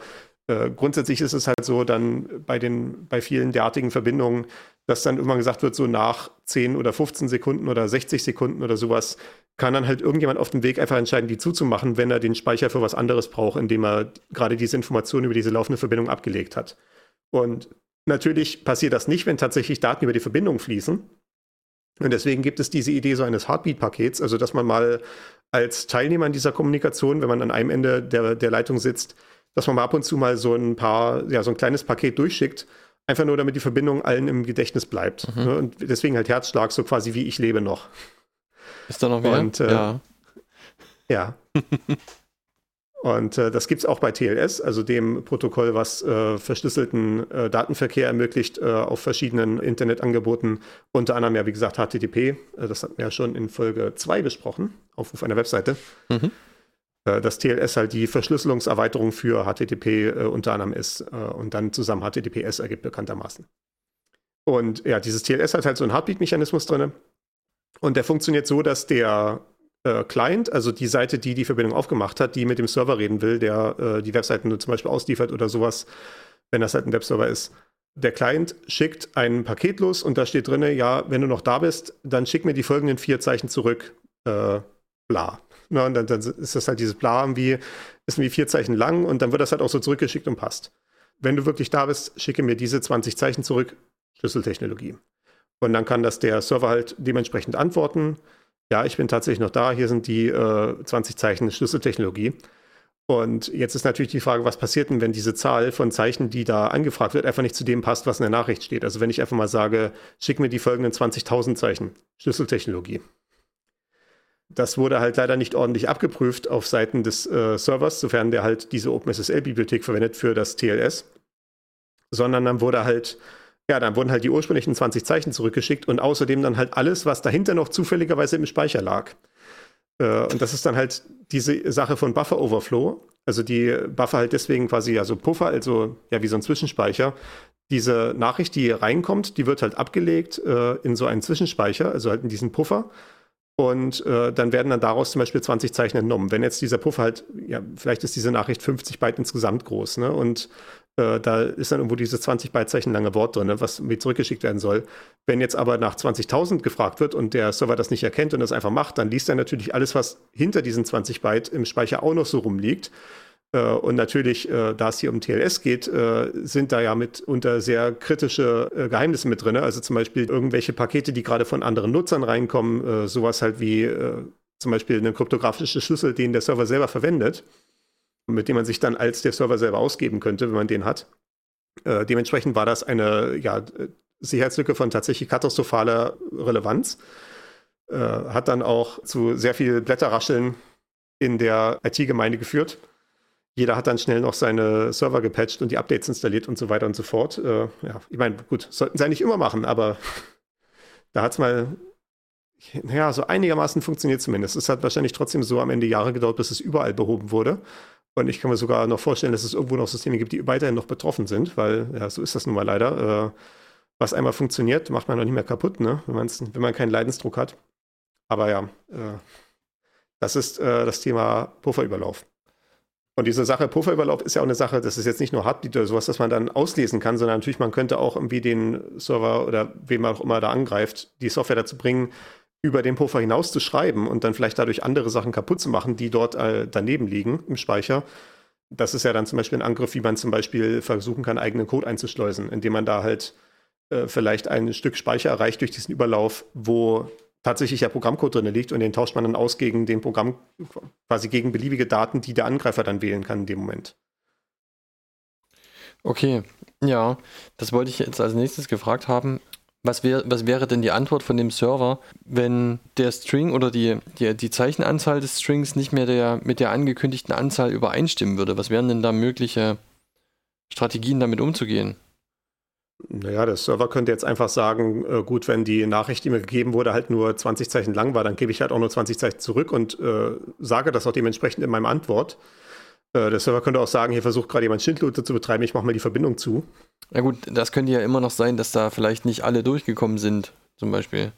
grundsätzlich ist es halt so, dann bei den, bei vielen derartigen Verbindungen, dass dann irgendwann gesagt wird, so nach 10 oder 15 Sekunden oder 60 Sekunden oder sowas, kann dann halt irgendjemand auf dem Weg einfach entscheiden, die zuzumachen, wenn er den Speicher für was anderes braucht, indem er gerade diese Informationen über diese laufende Verbindung abgelegt hat. Und natürlich passiert das nicht, wenn tatsächlich Daten über die Verbindung fließen. Und deswegen gibt es diese Idee so eines Heartbeat-Pakets, also dass man mal als Teilnehmer in dieser Kommunikation, wenn man an einem Ende der, der Leitung sitzt, dass man mal ab und zu mal so ein paar, ja, so ein kleines Paket durchschickt, einfach nur damit die Verbindung allen im Gedächtnis bleibt. Mhm. Ne? Und deswegen halt Herzschlag, so quasi wie ich lebe noch. Ist da noch mehr? Und, äh, ja. Ja. (laughs) Und äh, das gibt es auch bei TLS, also dem Protokoll, was äh, verschlüsselten äh, Datenverkehr ermöglicht äh, auf verschiedenen Internetangeboten, unter anderem ja, wie gesagt, HTTP. Äh, das hatten wir ja schon in Folge 2 besprochen, Aufruf einer Webseite. Mhm. Äh, dass TLS halt die Verschlüsselungserweiterung für HTTP unter anderem ist und dann zusammen HTTPS ergibt bekanntermaßen. Und ja, dieses TLS hat halt so einen Heartbeat-Mechanismus drin. Und der funktioniert so, dass der äh, Client, also die Seite, die die Verbindung aufgemacht hat, die mit dem Server reden will, der äh, die Webseiten zum Beispiel ausliefert oder sowas, wenn das halt ein Webserver ist. Der Client schickt ein Paket los und da steht drin, ja, wenn du noch da bist, dann schick mir die folgenden vier Zeichen zurück. Äh, bla. Na, und dann, dann, ist das halt dieses Bla irgendwie, ist wie vier Zeichen lang und dann wird das halt auch so zurückgeschickt und passt. Wenn du wirklich da bist, schicke mir diese 20 Zeichen zurück, Schlüsseltechnologie. Und dann kann das der Server halt dementsprechend antworten ja, ich bin tatsächlich noch da, hier sind die äh, 20 Zeichen Schlüsseltechnologie. Und jetzt ist natürlich die Frage, was passiert denn, wenn diese Zahl von Zeichen, die da angefragt wird, einfach nicht zu dem passt, was in der Nachricht steht. Also wenn ich einfach mal sage, schick mir die folgenden 20.000 Zeichen Schlüsseltechnologie. Das wurde halt leider nicht ordentlich abgeprüft auf Seiten des äh, Servers, sofern der halt diese OpenSSL-Bibliothek verwendet für das TLS, sondern dann wurde halt ja, dann wurden halt die ursprünglichen 20 Zeichen zurückgeschickt und außerdem dann halt alles, was dahinter noch zufälligerweise im Speicher lag. Äh, und das ist dann halt diese Sache von Buffer Overflow. Also die Buffer halt deswegen quasi ja so Puffer, also ja wie so ein Zwischenspeicher. Diese Nachricht, die reinkommt, die wird halt abgelegt äh, in so einen Zwischenspeicher, also halt in diesen Puffer. Und äh, dann werden dann daraus zum Beispiel 20 Zeichen entnommen. Wenn jetzt dieser Puffer halt, ja, vielleicht ist diese Nachricht 50 Byte insgesamt groß, ne? Und äh, da ist dann irgendwo dieses 20 Byte Zeichen lange Wort drin, ne, was mir zurückgeschickt werden soll. Wenn jetzt aber nach 20.000 gefragt wird und der Server das nicht erkennt und das einfach macht, dann liest er natürlich alles, was hinter diesen 20 Byte im Speicher auch noch so rumliegt. Äh, und natürlich, äh, da es hier um TLS geht, äh, sind da ja mitunter sehr kritische Geheimnisse mit drin. Also zum Beispiel irgendwelche Pakete, die gerade von anderen Nutzern reinkommen, sowas halt wie zum Beispiel eine kryptografische Schlüssel, den der Server selber verwendet mit dem man sich dann als der Server selber ausgeben könnte, wenn man den hat. Dementsprechend war das eine ja, Sicherheitslücke von tatsächlich katastrophaler Relevanz. Hat dann auch zu sehr viel Blätterrascheln in der IT-Gemeinde geführt. Jeder hat dann schnell noch seine Server gepatcht und die Updates installiert und so weiter und so fort. Äh, ja, ich meine, gut, sollten sie ja nicht immer machen, aber (laughs) da hat es mal, naja, so einigermaßen funktioniert zumindest. Es hat wahrscheinlich trotzdem so am Ende Jahre gedauert, bis es überall behoben wurde. Und ich kann mir sogar noch vorstellen, dass es irgendwo noch Systeme gibt, die weiterhin noch betroffen sind, weil ja, so ist das nun mal leider. Äh, was einmal funktioniert, macht man noch nicht mehr kaputt, ne? wenn, wenn man keinen Leidensdruck hat. Aber ja, äh, das ist äh, das Thema Pufferüberlauf. Und diese Sache Pufferüberlauf ist ja auch eine Sache, das ist jetzt nicht nur Heartbeat oder sowas, dass man dann auslesen kann, sondern natürlich, man könnte auch irgendwie den Server oder wem auch immer da angreift, die Software dazu bringen, über den Puffer hinaus zu schreiben und dann vielleicht dadurch andere Sachen kaputt zu machen, die dort äh, daneben liegen im Speicher. Das ist ja dann zum Beispiel ein Angriff, wie man zum Beispiel versuchen kann, eigenen Code einzuschleusen, indem man da halt äh, vielleicht ein Stück Speicher erreicht durch diesen Überlauf, wo tatsächlich ja Programmcode drin liegt und den tauscht man dann aus gegen den Programm, quasi gegen beliebige Daten, die der Angreifer dann wählen kann in dem Moment. Okay, ja, das wollte ich jetzt als nächstes gefragt haben. Was, wär, was wäre denn die Antwort von dem Server, wenn der String oder die, die, die Zeichenanzahl des Strings nicht mehr der, mit der angekündigten Anzahl übereinstimmen würde? Was wären denn da mögliche Strategien, damit umzugehen? Naja, der Server könnte jetzt einfach sagen, äh, gut, wenn die Nachricht, die mir gegeben wurde, halt nur 20 Zeichen lang war, dann gebe ich halt auch nur 20 Zeichen zurück und äh, sage das auch dementsprechend in meinem Antwort. Äh, der Server könnte auch sagen, hier versucht gerade jemand Schindlute zu betreiben, ich mache mal die Verbindung zu. Ja gut, das könnte ja immer noch sein, dass da vielleicht nicht alle durchgekommen sind, zum Beispiel.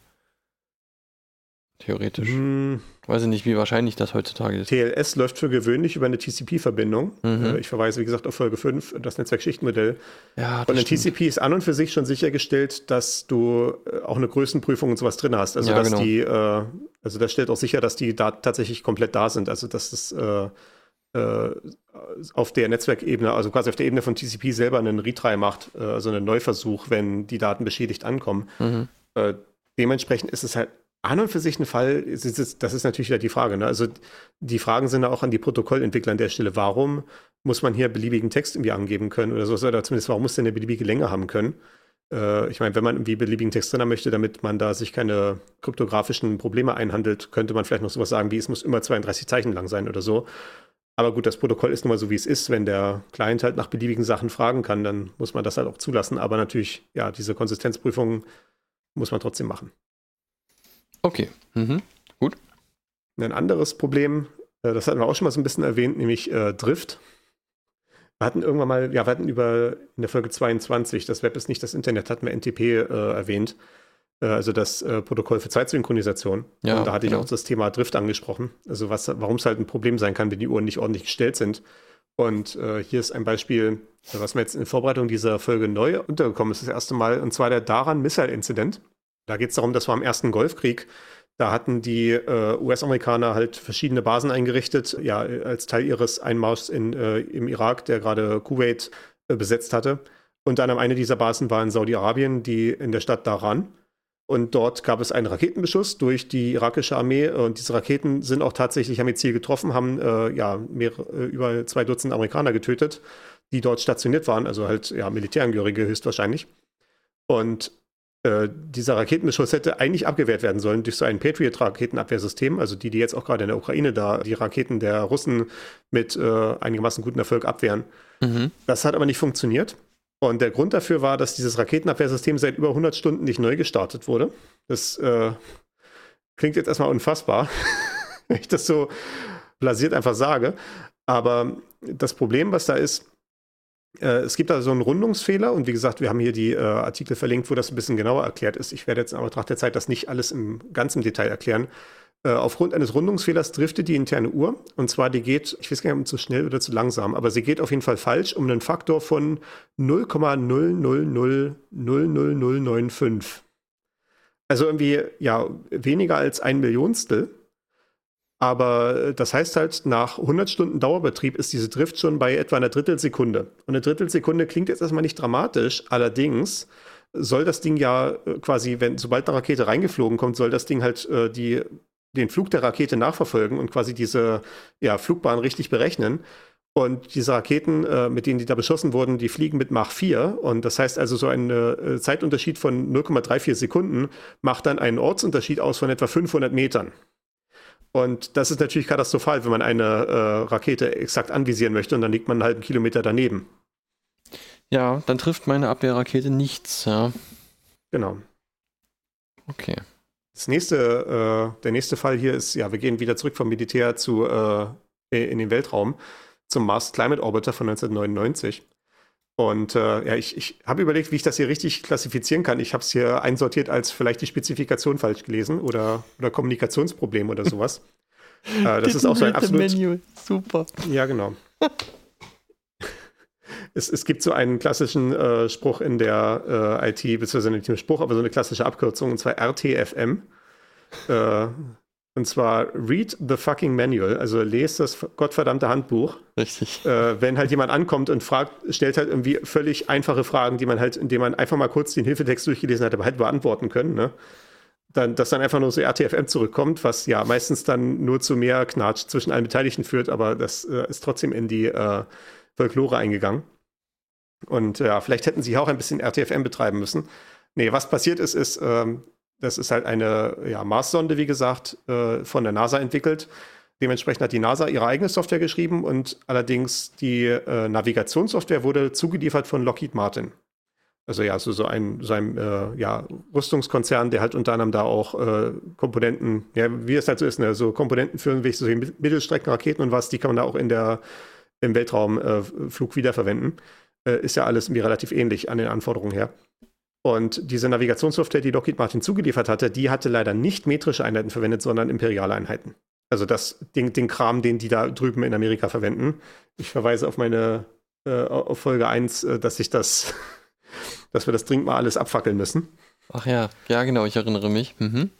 Theoretisch. Hm, Weiß ich nicht, wie wahrscheinlich das heutzutage ist. TLS läuft für gewöhnlich über eine TCP-Verbindung. Mhm. Äh, ich verweise, wie gesagt, auf Folge 5, das Netzwerkschichtenmodell. Ja, Und das in stimmt. TCP ist an und für sich schon sichergestellt, dass du äh, auch eine Größenprüfung und sowas drin hast. Also, Ja, dass genau. die, äh, also das stellt auch sicher, dass die Daten tatsächlich komplett da sind. Also, dass es äh, äh, auf der Netzwerkebene, also quasi auf der Ebene von TCP selber einen Retry macht, äh, also einen Neuversuch, wenn die Daten beschädigt ankommen. Mhm. Dementsprechend ist es halt an und für sich ein Fall, das ist natürlich wieder die Frage. Ne? Also die Fragen sind auch an die Protokollentwickler an der Stelle. Warum muss man hier beliebigen Text irgendwie angeben können oder so? Oder zumindest, warum muss der eine beliebige Länge haben können? Äh, ich meine, wenn man irgendwie beliebigen Text drin haben möchte, damit man da sich keine kryptografischen Probleme einhandelt, könnte man vielleicht noch sowas sagen wie, es muss immer 32 Zeichen lang sein oder so. Aber gut, das Protokoll ist nun mal so, wie es ist. Wenn der Client halt nach beliebigen Sachen fragen kann, dann muss man das halt auch zulassen. Aber natürlich, ja, diese Konsistenzprüfung muss man trotzdem machen. Okay. Mhm. Ein anderes Problem, äh, das hatten wir auch schon mal so ein bisschen erwähnt, nämlich äh, Drift. Wir hatten irgendwann mal, ja, wir hatten über in der Folge 22, das Web ist nicht das Internet, hatten wir NTP äh, erwähnt. Äh, also das äh, Protokoll für Zeitsynchronisation. Ja, Und da hatte genau. ich auch das Thema Drift angesprochen. Also was, warum es halt ein Problem sein kann, wenn die Uhren nicht ordentlich gestellt sind. Und äh, hier ist ein Beispiel, was mir jetzt in Vorbereitung dieser Folge neu untergekommen ist, das erste Mal, und zwar der Daran Missile Incident. Da geht es darum, das war im ersten Golfkrieg. Da hatten die äh, US-Amerikaner halt verschiedene Basen eingerichtet, ja, als Teil ihres Einmarschs in, äh, im Irak, der gerade Kuwait äh, besetzt hatte. Unter anderem eine dieser Basen war in Saudi-Arabien, die in der Stadt Daran. Und dort gab es einen Raketenbeschuss durch die irakische Armee. Und diese Raketen sind auch tatsächlich am Ziel getroffen, haben äh, ja mehrere, äh, über zwei Dutzend Amerikaner getötet, die dort stationiert waren, also halt ja, Militärangehörige höchstwahrscheinlich. Und äh, dieser Raketenbeschuss hätte eigentlich abgewehrt werden sollen durch so ein Patriot-Raketenabwehrsystem, also die, die jetzt auch gerade in der Ukraine da die Raketen der Russen mit äh, einigermaßen gutem Erfolg abwehren. Mhm. Das hat aber nicht funktioniert. Und der Grund dafür war, dass dieses Raketenabwehrsystem seit über 100 Stunden nicht neu gestartet wurde. Das äh, klingt jetzt erstmal unfassbar, (laughs) wenn ich das so blasiert einfach sage. Aber das Problem, was da ist, es gibt da so einen Rundungsfehler und wie gesagt, wir haben hier die äh, Artikel verlinkt, wo das ein bisschen genauer erklärt ist. Ich werde jetzt in Anbetracht der Zeit das nicht alles im ganzen Detail erklären. Äh, aufgrund eines Rundungsfehlers driftet die interne Uhr und zwar die geht, ich weiß gar nicht, ob zu schnell oder zu langsam, aber sie geht auf jeden Fall falsch um einen Faktor von 0,000000095. Also irgendwie, ja, weniger als ein Millionstel. Aber äh, das heißt halt, nach 100 Stunden Dauerbetrieb ist diese Drift schon bei etwa einer Drittelsekunde. Und eine Drittelsekunde klingt jetzt erstmal nicht dramatisch, allerdings soll das Ding ja äh, quasi, wenn sobald eine Rakete reingeflogen kommt, soll das Ding halt äh, die, den Flug der Rakete nachverfolgen und quasi diese ja, Flugbahn richtig berechnen. Und diese Raketen, äh, mit denen die da beschossen wurden, die fliegen mit Mach 4. Und das heißt also, so ein äh, Zeitunterschied von 0,34 Sekunden macht dann einen Ortsunterschied aus von etwa 500 Metern. Und das ist natürlich katastrophal, wenn man eine äh, Rakete exakt anvisieren möchte und dann liegt man einen halben Kilometer daneben. Ja, dann trifft meine Abwehrrakete nichts, ja. Genau. Okay. Das nächste, äh, der nächste Fall hier ist, ja, wir gehen wieder zurück vom Militär zu äh, in den Weltraum zum Mars Climate Orbiter von 1999. Und äh, ja, ich, ich habe überlegt, wie ich das hier richtig klassifizieren kann. Ich habe es hier einsortiert als vielleicht die Spezifikation falsch gelesen oder, oder Kommunikationsproblem oder sowas. (laughs) äh, das ist auch so ein absolut. Manual. Super. Ja, genau. (laughs) es, es gibt so einen klassischen äh, Spruch in der äh, IT, beziehungsweise nicht nur Spruch, aber so eine klassische Abkürzung, und zwar RTFM. Und zwar Read the fucking Manual, also lest das gottverdammte Handbuch. Richtig. Äh, wenn halt jemand ankommt und fragt, stellt halt irgendwie völlig einfache Fragen, die man halt, indem man einfach mal kurz den Hilfetext durchgelesen hat, aber halt beantworten können, ne? Dann, dass dann einfach nur so RTFM zurückkommt, was ja meistens dann nur zu mehr Knatsch zwischen allen Beteiligten führt, aber das äh, ist trotzdem in die äh, Folklore eingegangen. Und ja, vielleicht hätten sie auch ein bisschen RTFM betreiben müssen. Nee, was passiert ist, ist, ähm, das ist halt eine ja, Mars-Sonde, wie gesagt, äh, von der NASA entwickelt. Dementsprechend hat die NASA ihre eigene Software geschrieben und allerdings die äh, Navigationssoftware wurde zugeliefert von Lockheed Martin. Also ja, so, so ein, so ein äh, ja, Rüstungskonzern, der halt unter anderem da auch äh, Komponenten, ja, wie es halt so ist, ne, so Komponenten für irgendwelche so Mittelstreckenraketen und was, die kann man da auch in der, im Weltraumflug äh, wiederverwenden. Äh, ist ja alles irgendwie relativ ähnlich an den Anforderungen her. Und diese Navigationssoftware, die Lockheed Martin zugeliefert hatte, die hatte leider nicht metrische Einheiten verwendet, sondern imperiale Einheiten. Also das, den, den Kram, den die da drüben in Amerika verwenden. Ich verweise auf meine äh, auf Folge 1, äh, dass ich das, (laughs) dass wir das dringend mal alles abfackeln müssen. Ach ja, ja genau, ich erinnere mich. Mhm.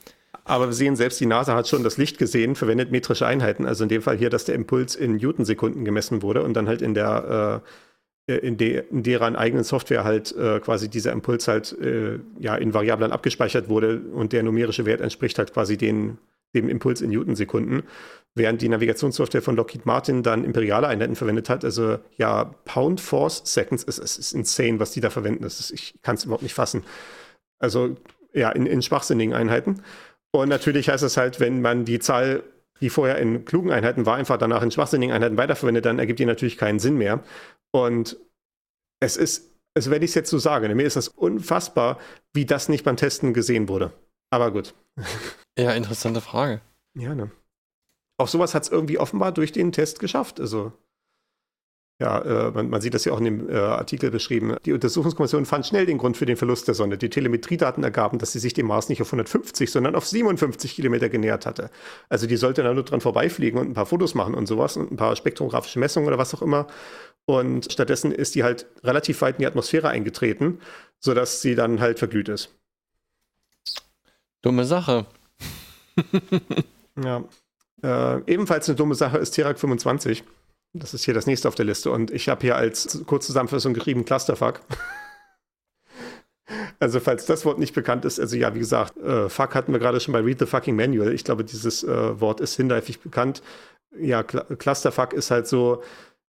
Aber wir sehen, selbst die NASA hat schon das Licht gesehen, verwendet metrische Einheiten. Also in dem Fall hier, dass der Impuls in Newtonsekunden gemessen wurde und dann halt in der äh, in, de, in deren eigenen Software halt äh, quasi dieser Impuls halt äh, ja in Variablen abgespeichert wurde und der numerische Wert entspricht halt quasi den, dem Impuls in Newtonsekunden, während die Navigationssoftware von Lockheed Martin dann imperiale Einheiten verwendet hat. Also ja, Pound Force Seconds ist, ist, ist insane, was die da verwenden. Das ist, ich kann es überhaupt nicht fassen. Also ja, in, in schwachsinnigen Einheiten. Und natürlich heißt es halt, wenn man die Zahl die vorher in klugen Einheiten war, einfach danach in schwachsinnigen Einheiten weiterverwendet, dann ergibt die natürlich keinen Sinn mehr. Und es ist, also wenn ich es jetzt so sage, mir ist das unfassbar, wie das nicht beim Testen gesehen wurde. Aber gut. (laughs) Ja, interessante Frage. Ja, ne? Auch sowas hat es irgendwie offenbar durch den Test geschafft. Also ja, äh, man, man, sieht das ja auch in dem äh, Artikel beschrieben. Die Untersuchungskommission fand schnell den Grund für den Verlust der Sonde. Die Telemetriedaten ergaben, dass sie sich dem Mars nicht auf 150, sondern auf 57 Kilometer genähert hatte. Also die sollte da nur dran vorbeifliegen und ein paar Fotos machen und sowas und ein paar spektrographische Messungen oder was auch immer. Und stattdessen ist die halt relativ weit in die Atmosphäre eingetreten, sodass sie dann halt verglüht ist. Dumme Sache. ja. Äh, ebenfalls eine dumme Sache ist Terak 25. Das ist hier das nächste auf der Liste. Und ich habe hier als Kurzzusammenfassung geschrieben Clusterfuck. (laughs) Also, falls das Wort nicht bekannt ist, also ja, wie gesagt, äh, Fuck hatten wir gerade schon bei Read the Fucking Manual. Ich glaube, dieses äh, Wort ist hinläufig bekannt. Ja, Cl Clusterfuck ist halt so,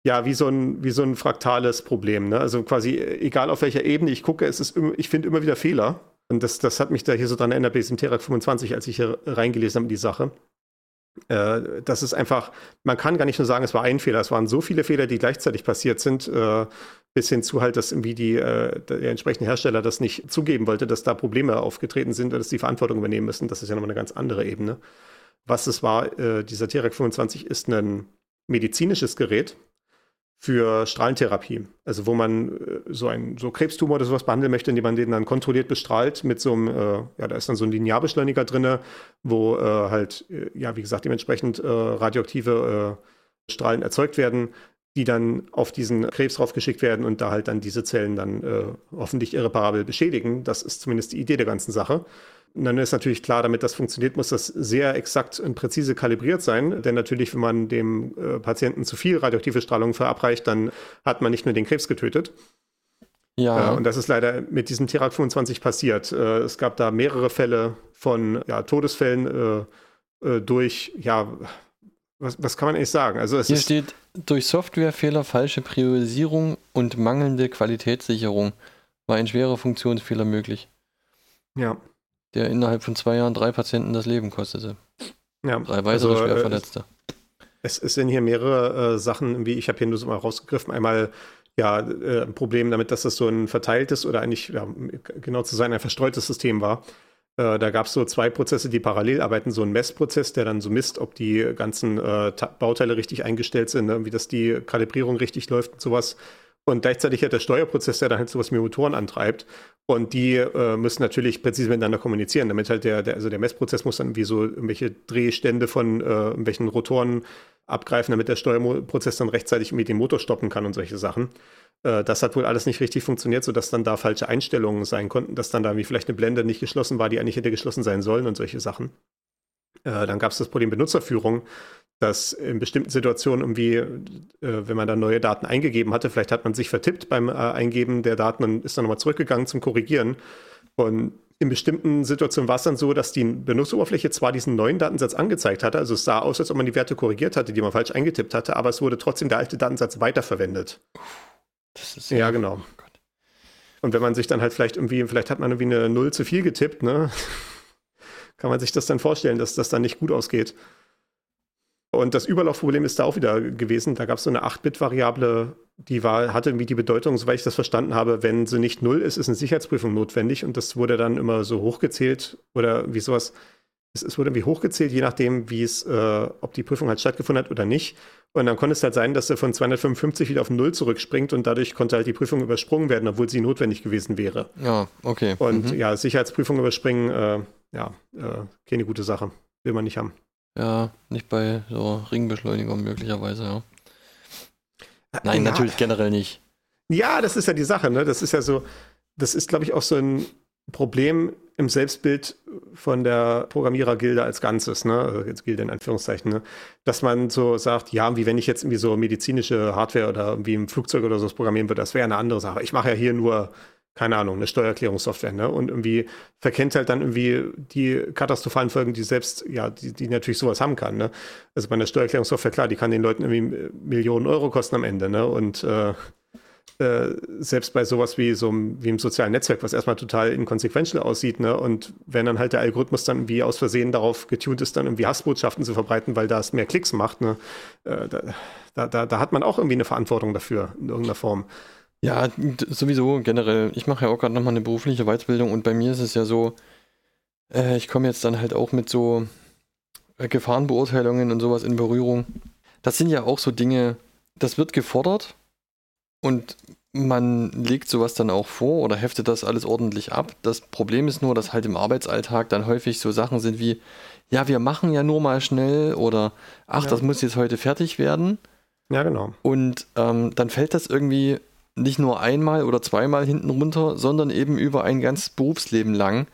ja, wie so ein, wie so ein fraktales Problem. Ne? Also quasi, egal auf welcher Ebene ich gucke, es ist, ich finde immer wieder Fehler. Und das, das hat mich da hier so dran erinnert bei diesem Terak 25, als ich hier reingelesen habe in die Sache. Äh, das ist einfach, man kann gar nicht nur sagen, es war ein Fehler, es waren so viele Fehler, die gleichzeitig passiert sind, äh, bis hin zu halt, dass irgendwie die, äh, der entsprechende Hersteller das nicht zugeben wollte, dass da Probleme aufgetreten sind und dass die Verantwortung übernehmen müssen. Das ist ja nochmal eine ganz andere Ebene. Was es war, äh, dieser T-Rex 25 ist ein medizinisches Gerät, für Strahlentherapie. Also wo man äh, so ein so Krebstumor oder sowas behandeln möchte, indem man den dann kontrolliert bestrahlt mit so einem, äh, ja, da ist dann so ein Linearbeschleuniger drin, wo äh, halt, äh, ja, wie gesagt, dementsprechend äh, radioaktive äh, Strahlen erzeugt werden, die dann auf diesen Krebs draufgeschickt werden und da halt dann diese Zellen dann hoffentlich irreparabel beschädigen. Das ist zumindest die Idee der ganzen Sache. Und dann ist natürlich klar, damit das funktioniert, muss das sehr exakt und präzise kalibriert sein. Denn natürlich, wenn man dem äh, Patienten zu viel radioaktive Strahlung verabreicht, dann hat man nicht nur den Krebs getötet. Ja. Äh, und das ist leider mit diesem Terak 25 passiert. Äh, es gab da mehrere Fälle von ja, Todesfällen äh, äh, durch, ja, was, was, kann man eigentlich sagen? Also Hier steht durch Softwarefehler, falsche Priorisierung und mangelnde Qualitätssicherung war ein schwerer Funktionsfehler möglich. Ja der innerhalb von zwei Jahren drei Patienten das Leben kostete. Ja, drei weitere also, Schwerverletzte. Es, es, sind hier mehrere äh, Sachen, wie ich habe hier nur so mal rausgegriffen. Einmal ja äh, ein Problem damit, dass das so ein verteiltes oder eigentlich ja, genau zu sein ein verstreutes System war. Äh, da gab es so zwei Prozesse, die parallel arbeiten. So ein Messprozess, der dann so misst, ob die ganzen äh, Bauteile richtig eingestellt sind, ne? wie das die Kalibrierung richtig läuft und sowas. Und gleichzeitig hat der Steuerprozess, der dann halt sowas wie Motoren antreibt. Und die äh, müssen natürlich präzise miteinander kommunizieren, damit halt der, der, also der Messprozess muss dann wie so irgendwelche Drehstände von äh, irgendwelchen Rotoren abgreifen, damit der Steuerprozess dann rechtzeitig mit dem Motor stoppen kann und solche Sachen. Äh, das hat wohl alles nicht richtig funktioniert, sodass dann da falsche Einstellungen sein konnten, dass dann da wie vielleicht eine Blende nicht geschlossen war, die eigentlich hätte geschlossen sein sollen und solche Sachen. Äh, dann gab es das Problem Benutzerführung, dass in bestimmten Situationen irgendwie, äh, wenn man dann neue Daten eingegeben hatte, vielleicht hat man sich vertippt beim äh, Eingeben der Daten und ist dann nochmal zurückgegangen zum Korrigieren. Und in bestimmten Situationen war es dann so, dass die Benutzeroberfläche zwar diesen neuen Datensatz angezeigt hatte, also es sah aus, als ob man die Werte korrigiert hatte, die man falsch eingetippt hatte, aber es wurde trotzdem der alte Datensatz weiterverwendet. Das ist ja, ja genau. Oh und wenn man sich dann halt vielleicht irgendwie, vielleicht hat man irgendwie eine Null zu viel getippt, ne? (laughs) Kann man sich das dann vorstellen, dass das dann nicht gut ausgeht. Und das Überlaufproblem ist da auch wieder gewesen. Da gab es so eine 8-Bit-Variable, die war, hatte irgendwie die Bedeutung, soweit ich das verstanden habe, wenn sie nicht null ist, ist eine Sicherheitsprüfung notwendig. Und das wurde dann immer so hochgezählt oder wie sowas. Es, es wurde irgendwie hochgezählt, je nachdem, wie es, äh, ob die Prüfung halt stattgefunden hat oder nicht. Und dann konnte es halt sein, dass er von 255 wieder auf Null zurückspringt und dadurch konnte halt die Prüfung übersprungen werden, obwohl sie notwendig gewesen wäre. Ja, okay. Und Mhm. ja, Sicherheitsprüfung überspringen, äh, ja, äh, keine gute Sache. Will man nicht haben. Ja, nicht bei so Ringbeschleunigung möglicherweise, ja. Nein, ja, natürlich generell nicht. Ja, das ist ja die Sache, ne? Das ist ja so, das ist, glaube ich, auch so ein Problem im Selbstbild von der Programmierergilde als Ganzes, ne? Also jetzt Gilde in Anführungszeichen, ne? Dass man so sagt, ja, wie wenn ich jetzt irgendwie so medizinische Hardware oder irgendwie im Flugzeug oder so programmieren würde, das wäre eine andere Sache. Ich mache ja hier nur, keine Ahnung, eine Steuererklärungssoftware, ne? Und irgendwie verkennt halt dann irgendwie die katastrophalen Folgen, die selbst, ja, die, die natürlich sowas haben kann, ne? Also bei einer Steuererklärungssoftware, klar, die kann den Leuten irgendwie Millionen Euro kosten am Ende, ne? Und äh, äh, selbst bei sowas wie so einem, wie im sozialen Netzwerk, was erstmal total inkonsequential aussieht, ne? Und wenn dann halt der Algorithmus dann irgendwie aus Versehen darauf getunt ist, dann irgendwie Hassbotschaften zu verbreiten, weil das mehr Klicks macht, ne? Äh, da, da, da hat man auch irgendwie eine Verantwortung dafür in irgendeiner Form. Ja, sowieso generell. Ich mache ja auch gerade nochmal eine berufliche Weiterbildung und bei mir ist es ja so, äh, ich komme jetzt dann halt auch mit so äh, Gefahrenbeurteilungen und sowas in Berührung. Das sind ja auch so Dinge, das wird gefordert und man legt sowas dann auch vor oder heftet das alles ordentlich ab. Das Problem ist nur, dass halt im Arbeitsalltag dann häufig so Sachen sind wie, ja, wir machen ja nur mal schnell oder ach, Ja. das muss jetzt heute fertig werden. Ja, genau. Und ähm, dann fällt das irgendwie nicht nur einmal oder zweimal hinten runter, sondern eben über ein ganzes Berufsleben lang,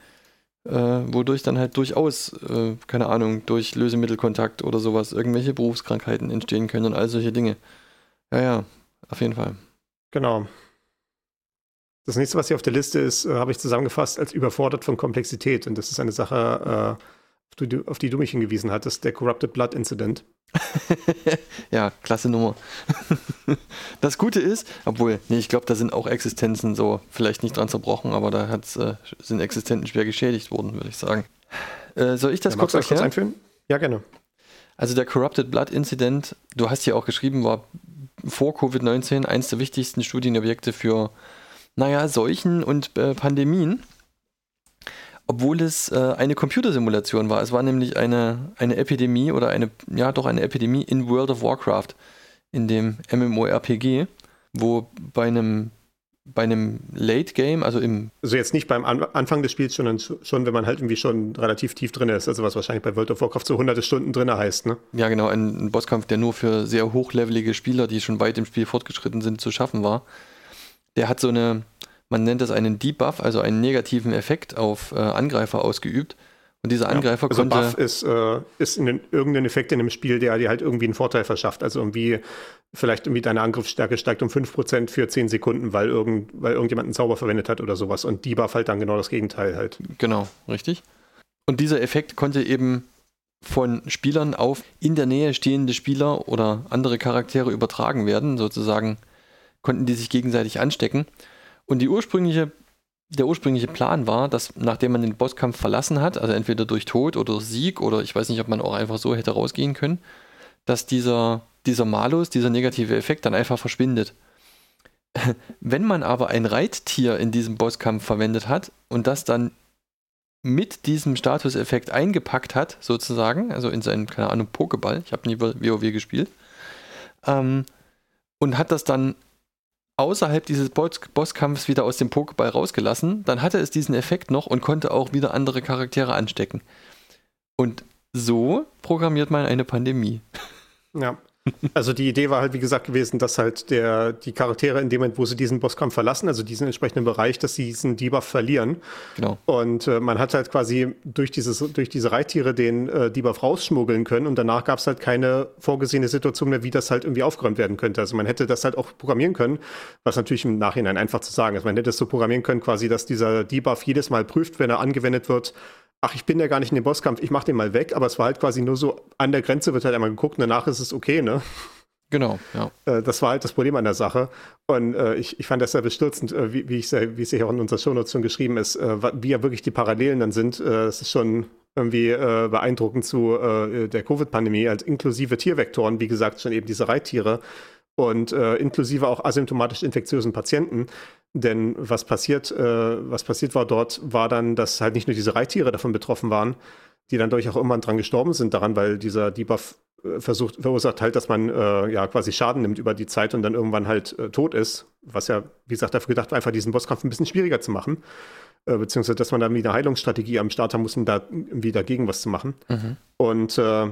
äh, wodurch dann halt durchaus, äh, keine Ahnung, durch Lösemittelkontakt oder sowas irgendwelche Berufskrankheiten entstehen können und all solche Dinge. Ja, ja, auf jeden Fall. Genau. Das nächste, was hier auf der Liste ist, äh, habe ich zusammengefasst als überfordert von Komplexität. Und das ist eine Sache, äh, auf, die, du- auf die du mich hingewiesen hattest, der Corrupted Blood Incident. (laughs) ja, klasse Nummer. (laughs) das Gute ist, obwohl, nee, ich glaube, da sind auch Existenzen so, vielleicht nicht dran zerbrochen, aber da hat's, äh, sind Existenzen schwer geschädigt worden, würde ich sagen. Äh, soll ich das Ja, kurz erklären? einführen? Ja, gerne. Also der Corrupted Blood Incident, du hast hier auch geschrieben, war vor Covid-19 eins der wichtigsten Studienobjekte für, naja, Seuchen und äh, Pandemien. Obwohl es äh, eine Computersimulation war. Es war nämlich eine, eine Epidemie oder eine, ja doch eine Epidemie in World of Warcraft, in dem MMORPG, wo bei einem, bei einem Late Game, also im Also jetzt nicht beim An Anfang des Spiels, sondern sch- schon, wenn man halt irgendwie schon relativ tief drin ist. Also was wahrscheinlich bei World of Warcraft so hunderte Stunden drin heißt, ne? Ja, genau, ein, ein Bosskampf, der nur für sehr hochlevelige Spieler, die schon weit im Spiel fortgeschritten sind, zu schaffen war. Der hat so eine, man nennt das einen Debuff, also einen negativen Effekt auf äh, Angreifer ausgeübt. Und dieser Angreifer also konnte. Buff ist, äh, ist in den, irgendein Effekt in dem Spiel, der dir halt irgendwie einen Vorteil verschafft. Also irgendwie, vielleicht irgendwie deine Angriffsstärke steigt um 5% für 10 Sekunden, weil, irgend, weil irgendjemand einen Zauber verwendet hat oder sowas. Und Debuff halt dann genau das Gegenteil halt. Genau, richtig. Und dieser Effekt konnte eben von Spielern auf in der Nähe stehende Spieler oder andere Charaktere übertragen werden. Sozusagen konnten die sich gegenseitig anstecken. Und die ursprüngliche, der ursprüngliche Plan war, dass nachdem man den Bosskampf verlassen hat, also entweder durch Tod oder Sieg oder ich weiß nicht, ob man auch einfach so hätte rausgehen können, dass dieser, dieser Malus, dieser negative Effekt dann einfach verschwindet. (laughs) Wenn man aber ein Reittier in diesem Bosskampf verwendet hat und das dann mit diesem Statuseffekt eingepackt hat, sozusagen, also in seinen, keine Ahnung, Pokéball, ich habe nie WoW gespielt, ähm, und hat das dann außerhalb dieses Boss Bosskampfs wieder aus dem Pokéball rausgelassen, dann hatte es diesen Effekt noch und konnte auch wieder andere Charaktere anstecken. Und so programmiert man eine Pandemie. Ja. Also die Idee war halt, wie gesagt, gewesen, dass halt der, die Charaktere in dem Moment, wo sie diesen Bosskampf verlassen, also diesen entsprechenden Bereich, dass sie diesen Debuff verlieren. Genau. Und äh, man hat halt quasi durch, dieses, durch diese Reittiere den äh, Debuff rausschmuggeln können und danach gab es halt keine vorgesehene Situation mehr, wie das halt irgendwie aufgeräumt werden könnte. Also man hätte das halt auch programmieren können, was natürlich im Nachhinein einfach zu sagen ist. Man hätte es so programmieren können, quasi, dass dieser Debuff jedes Mal prüft, wenn er angewendet wird, ach, ich bin ja gar nicht in dem Bosskampf, ich mach den mal weg, aber es war halt quasi nur so, an der Grenze wird halt einmal geguckt und danach ist es okay, ne? Genau, ja. Äh, das war halt das Problem an der Sache. Und äh, ich, ich fand das sehr bestürzend, äh, wie, wie, ich, sehr- wie es hier auch in unserer Shownotes schon geschrieben ist, äh, wie ja wirklich die Parallelen dann sind. Äh, das ist schon irgendwie äh, beeindruckend zu der Covid-Pandemie, als inklusive Tiervektoren, wie gesagt, schon eben diese Reittiere und inklusive auch asymptomatisch infektiösen Patienten. Denn was passiert, äh, was passiert war dort, war dann, dass halt nicht nur diese Reittiere davon betroffen waren, die dann durch auch irgendwann dran gestorben sind daran, weil dieser Debuff äh, versucht, verursacht halt, dass man äh, ja quasi Schaden nimmt über die Zeit und dann irgendwann halt äh, tot ist. Was ja, wie gesagt, dafür gedacht war, einfach diesen Bosskampf ein bisschen schwieriger zu machen. Äh, beziehungsweise, dass man da wieder eine Heilungsstrategie am Start haben muss, um da irgendwie dagegen was zu machen. Mhm. Und äh,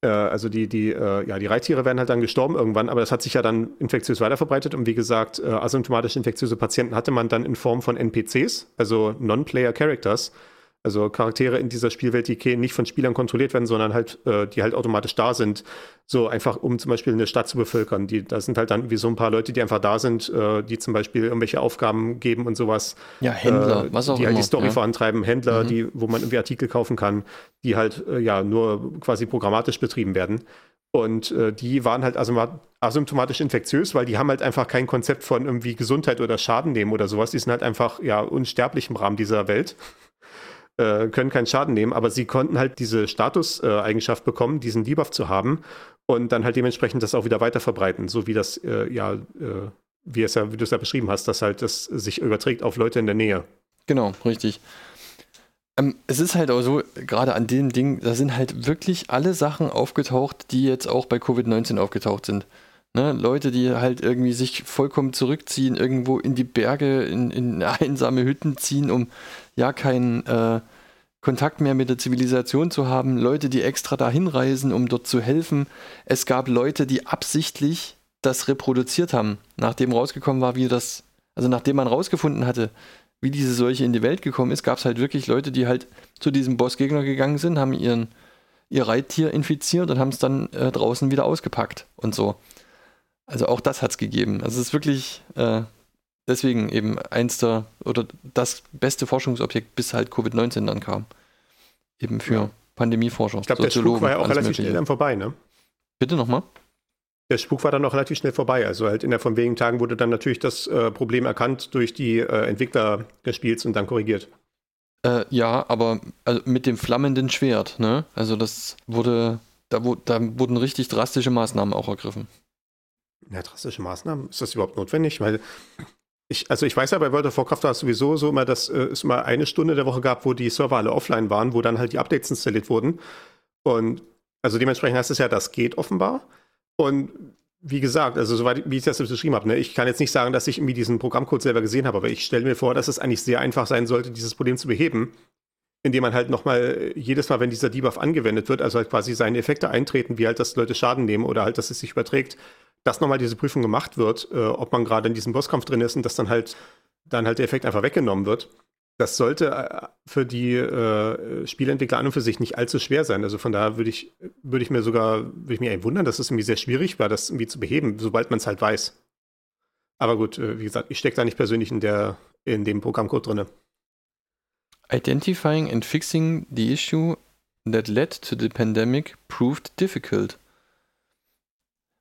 also die, die, ja, die Reittiere werden halt dann gestorben irgendwann, aber das hat sich ja dann infektiös weiterverbreitet. Und wie gesagt, asymptomatisch infektiöse Patienten hatte man dann in Form von NPCs, also Non-Player Characters, also Charaktere in dieser Spielwelt, die nicht von Spielern kontrolliert werden, sondern halt, äh, die halt automatisch da sind. So einfach, um zum Beispiel eine Stadt zu bevölkern. Die, da sind halt dann wie so ein paar Leute, die einfach da sind, äh, die zum Beispiel irgendwelche Aufgaben geben und sowas. Ja, Händler, äh, was auch Die immer. halt die Story ja. vorantreiben. Händler, mhm. die, wo man irgendwie Artikel kaufen kann, die halt äh, ja nur quasi programmatisch betrieben werden. Und äh, die waren halt asymptomatisch infektiös, weil die haben halt einfach kein Konzept von irgendwie Gesundheit oder Schaden nehmen oder sowas. Die sind halt einfach ja unsterblich im Rahmen dieser Welt äh, können keinen Schaden nehmen, aber sie konnten halt diese Statuseigenschaft bekommen, diesen Debuff zu haben und dann halt dementsprechend das auch wieder weiter verbreiten, so wie das äh, ja, äh, wie es ja, wie du es ja beschrieben hast, dass halt das sich überträgt auf Leute in der Nähe. Genau, richtig. Ähm, es ist halt auch so, gerade an dem Ding, da sind halt wirklich alle Sachen aufgetaucht, die jetzt auch bei Covid-19 aufgetaucht sind. Ne, Leute, die halt irgendwie sich vollkommen zurückziehen, irgendwo in die Berge, in, in einsame Hütten ziehen, um ja keinen äh, Kontakt mehr mit der Zivilisation zu haben. Leute, die extra dahin reisen, um dort zu helfen. Es gab Leute, die absichtlich das reproduziert haben, nachdem rausgekommen war, wie das, also nachdem man rausgefunden hatte, wie diese Seuche in die Welt gekommen ist, gab es halt wirklich Leute, die halt zu diesem Bossgegner gegangen sind, haben ihren, ihr Reittier infiziert und haben es dann äh, draußen wieder ausgepackt und so. Also auch das hat es gegeben. Also es ist wirklich äh, deswegen eben eins der oder das beste Forschungsobjekt, bis halt Covid-19 dann kam. Eben für ja. Pandemieforschung. Ich glaube, der Spuk war ja auch relativ schnell dann vorbei, ne? Bitte nochmal? Der Spuk war dann auch relativ schnell vorbei. Also halt in der von wenigen Tagen wurde dann natürlich das äh, Problem erkannt durch die äh, Entwickler des Spiels und dann korrigiert. Äh, ja, aber also mit dem flammenden Schwert, ne? Also das wurde, da, wo, da wurden richtig drastische Maßnahmen auch ergriffen ja, drastische Maßnahmen? Ist das überhaupt notwendig? Weil ich, also ich weiß ja, bei World of Warcraft war es sowieso so immer, dass äh, es immer eine Stunde der Woche gab, wo die Server alle offline waren, wo dann halt die Updates installiert wurden. Und also dementsprechend heißt es ja, das geht offenbar. Und wie gesagt, also soweit wie ich das beschrieben habe, ne, ich kann jetzt nicht sagen, dass ich irgendwie diesen Programmcode selber gesehen habe, aber ich stelle mir vor, dass es eigentlich sehr einfach sein sollte, dieses Problem zu beheben, indem man halt nochmal jedes Mal, wenn dieser Debuff angewendet wird, also halt quasi seine Effekte eintreten, wie halt, dass Leute Schaden nehmen oder halt, dass es sich überträgt, dass nochmal diese Prüfung gemacht wird, äh, ob man gerade in diesem Bosskampf drin ist und dass dann halt, dann halt der Effekt einfach weggenommen wird. Das sollte äh, für die äh, Spielentwickler an und für sich nicht allzu schwer sein. Also von daher würde ich, würde ich mir sogar, würde ich mir wundern, dass es irgendwie sehr schwierig war, das irgendwie zu beheben, sobald man es halt weiß. Aber gut, äh, wie gesagt, ich stecke da nicht persönlich in der, in dem Programmcode drin. Identifying and fixing the issue that led to the pandemic proved difficult.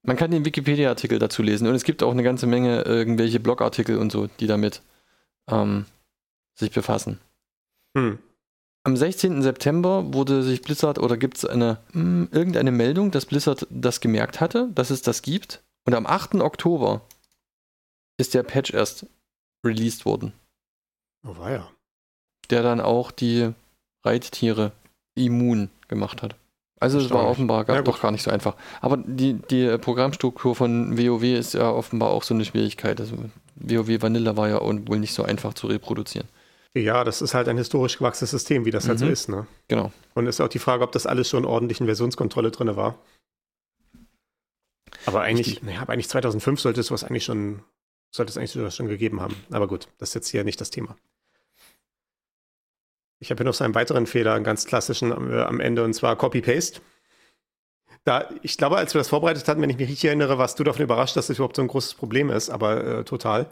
Man kann den Wikipedia-Artikel dazu lesen und es gibt auch eine ganze Menge irgendwelche Blogartikel und so, die damit ähm, sich befassen. Hm. Am 16. September wurde sich Blizzard oder gibt es eine mh, hm, irgendeine Meldung, dass Blizzard das gemerkt hatte, dass es das gibt. Und am 8. Oktober ist der Patch erst released worden. Oh weia. Der dann auch die Reittiere immun gemacht hat. Also es war offenbar gar, ja, doch gar nicht so einfach. Aber die, die Programmstruktur von WoW ist ja offenbar auch so eine Schwierigkeit. Also WoW Vanilla war ja wohl nicht so einfach zu reproduzieren. Ja, das ist halt ein historisch gewachsenes System, wie das mhm. halt so mhm. ist. Ne? Genau. Und es ist auch die Frage, ob das alles schon ordentlich in Versionskontrolle drin war. Aber eigentlich, naja, aber eigentlich 2005 sollte es was eigentlich schon, sollte es eigentlich schon gegeben haben. Aber gut, das ist jetzt hier nicht das Thema. Ich habe hier noch so einen weiteren Fehler, einen ganz klassischen äh, am Ende, und zwar Copy-Paste. Da, ich glaube, als wir das vorbereitet hatten, wenn ich mich richtig erinnere, warst du davon überrascht, dass das überhaupt so ein großes Problem ist, aber äh, total.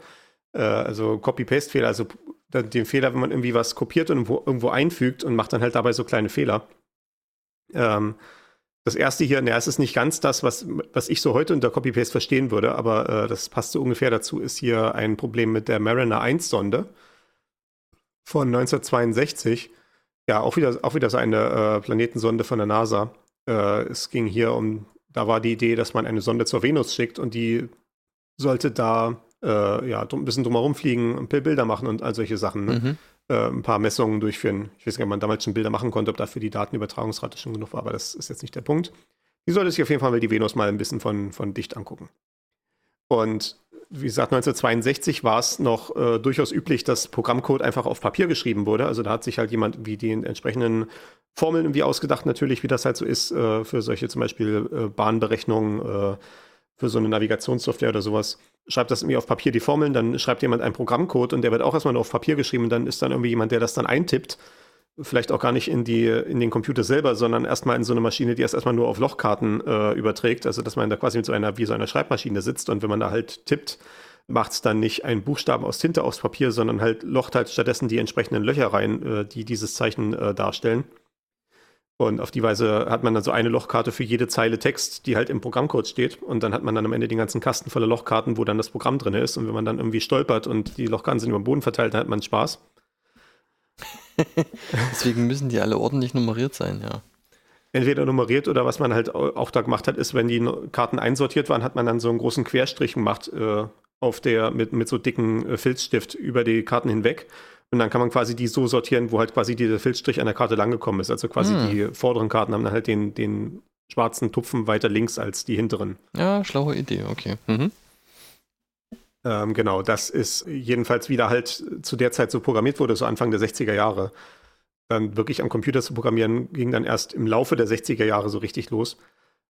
Äh, also Copy-Paste-Fehler, also den Fehler, wenn man irgendwie was kopiert und irgendwo, irgendwo, einfügt und macht dann halt dabei so kleine Fehler. Ähm, das erste hier, naja, es ist nicht ganz das, was, was ich so heute unter Copy-Paste verstehen würde, aber äh, das passt so ungefähr dazu, ist hier ein Problem mit der Mariner 1-Sonde von 1962. Ja, auch wieder, auch wieder so eine äh, Planetensonde von der NASA. Äh, es ging hier um, da war die Idee, dass man eine Sonde zur Venus schickt und die sollte da äh, ja, ein bisschen drumherum fliegen, Bilder machen und all solche Sachen. Ne? Mhm. Äh, ein paar Messungen durchführen. Ich weiß nicht, ob man damals schon Bilder machen konnte, ob dafür die Datenübertragungsrate schon genug war, aber das ist jetzt nicht der Punkt. Die sollte sich auf jeden Fall mal die Venus mal ein bisschen von, von dicht angucken. Und wie gesagt, 1962 war es noch äh, durchaus üblich, dass Programmcode einfach auf Papier geschrieben wurde. Also da hat sich halt jemand wie die entsprechenden Formeln irgendwie ausgedacht, natürlich, wie das halt so ist, äh, für solche zum Beispiel äh, Bahnberechnungen, äh, für so eine Navigationssoftware oder sowas. Schreibt das irgendwie auf Papier die Formeln, dann schreibt jemand einen Programmcode und der wird auch erstmal nur auf Papier geschrieben und dann ist dann irgendwie jemand, der das dann eintippt vielleicht auch gar nicht in, die, in den Computer selber, sondern erstmal in so eine Maschine, die erst erstmal nur auf Lochkarten äh, überträgt. Also dass man da quasi mit so einer, wie so einer Schreibmaschine sitzt und wenn man da halt tippt, macht es dann nicht einen Buchstaben aus Tinte aufs Papier, sondern halt locht halt stattdessen die entsprechenden Löcher rein, äh, die dieses Zeichen äh, darstellen. Und auf die Weise hat man dann so eine Lochkarte für jede Zeile Text, die halt im Programmcode steht. Und dann hat man dann am Ende den ganzen Kasten voller Lochkarten, wo dann das Programm drin ist. Und wenn man dann irgendwie stolpert und die Lochkarten sind über den Boden verteilt, dann hat man Spaß. (laughs) Deswegen müssen die alle ordentlich nummeriert sein, ja. Entweder nummeriert oder was man halt auch da gemacht hat, ist, wenn die Karten einsortiert waren, hat man dann so einen großen Querstrich gemacht äh, auf der mit, mit so dicken äh, Filzstift über die Karten hinweg. Und dann kann man quasi die so sortieren, wo halt quasi dieser Filzstrich an der Karte langgekommen ist. Also quasi hm. die vorderen Karten haben dann halt den, den schwarzen Tupfen weiter links als die hinteren. Ja, schlaue Idee, okay. Mhm. Ähm, genau, das ist jedenfalls wieder halt zu der Zeit so programmiert wurde, so Anfang der 60er Jahre. Dann wirklich am Computer zu programmieren, ging dann erst im Laufe der 60er Jahre so richtig los.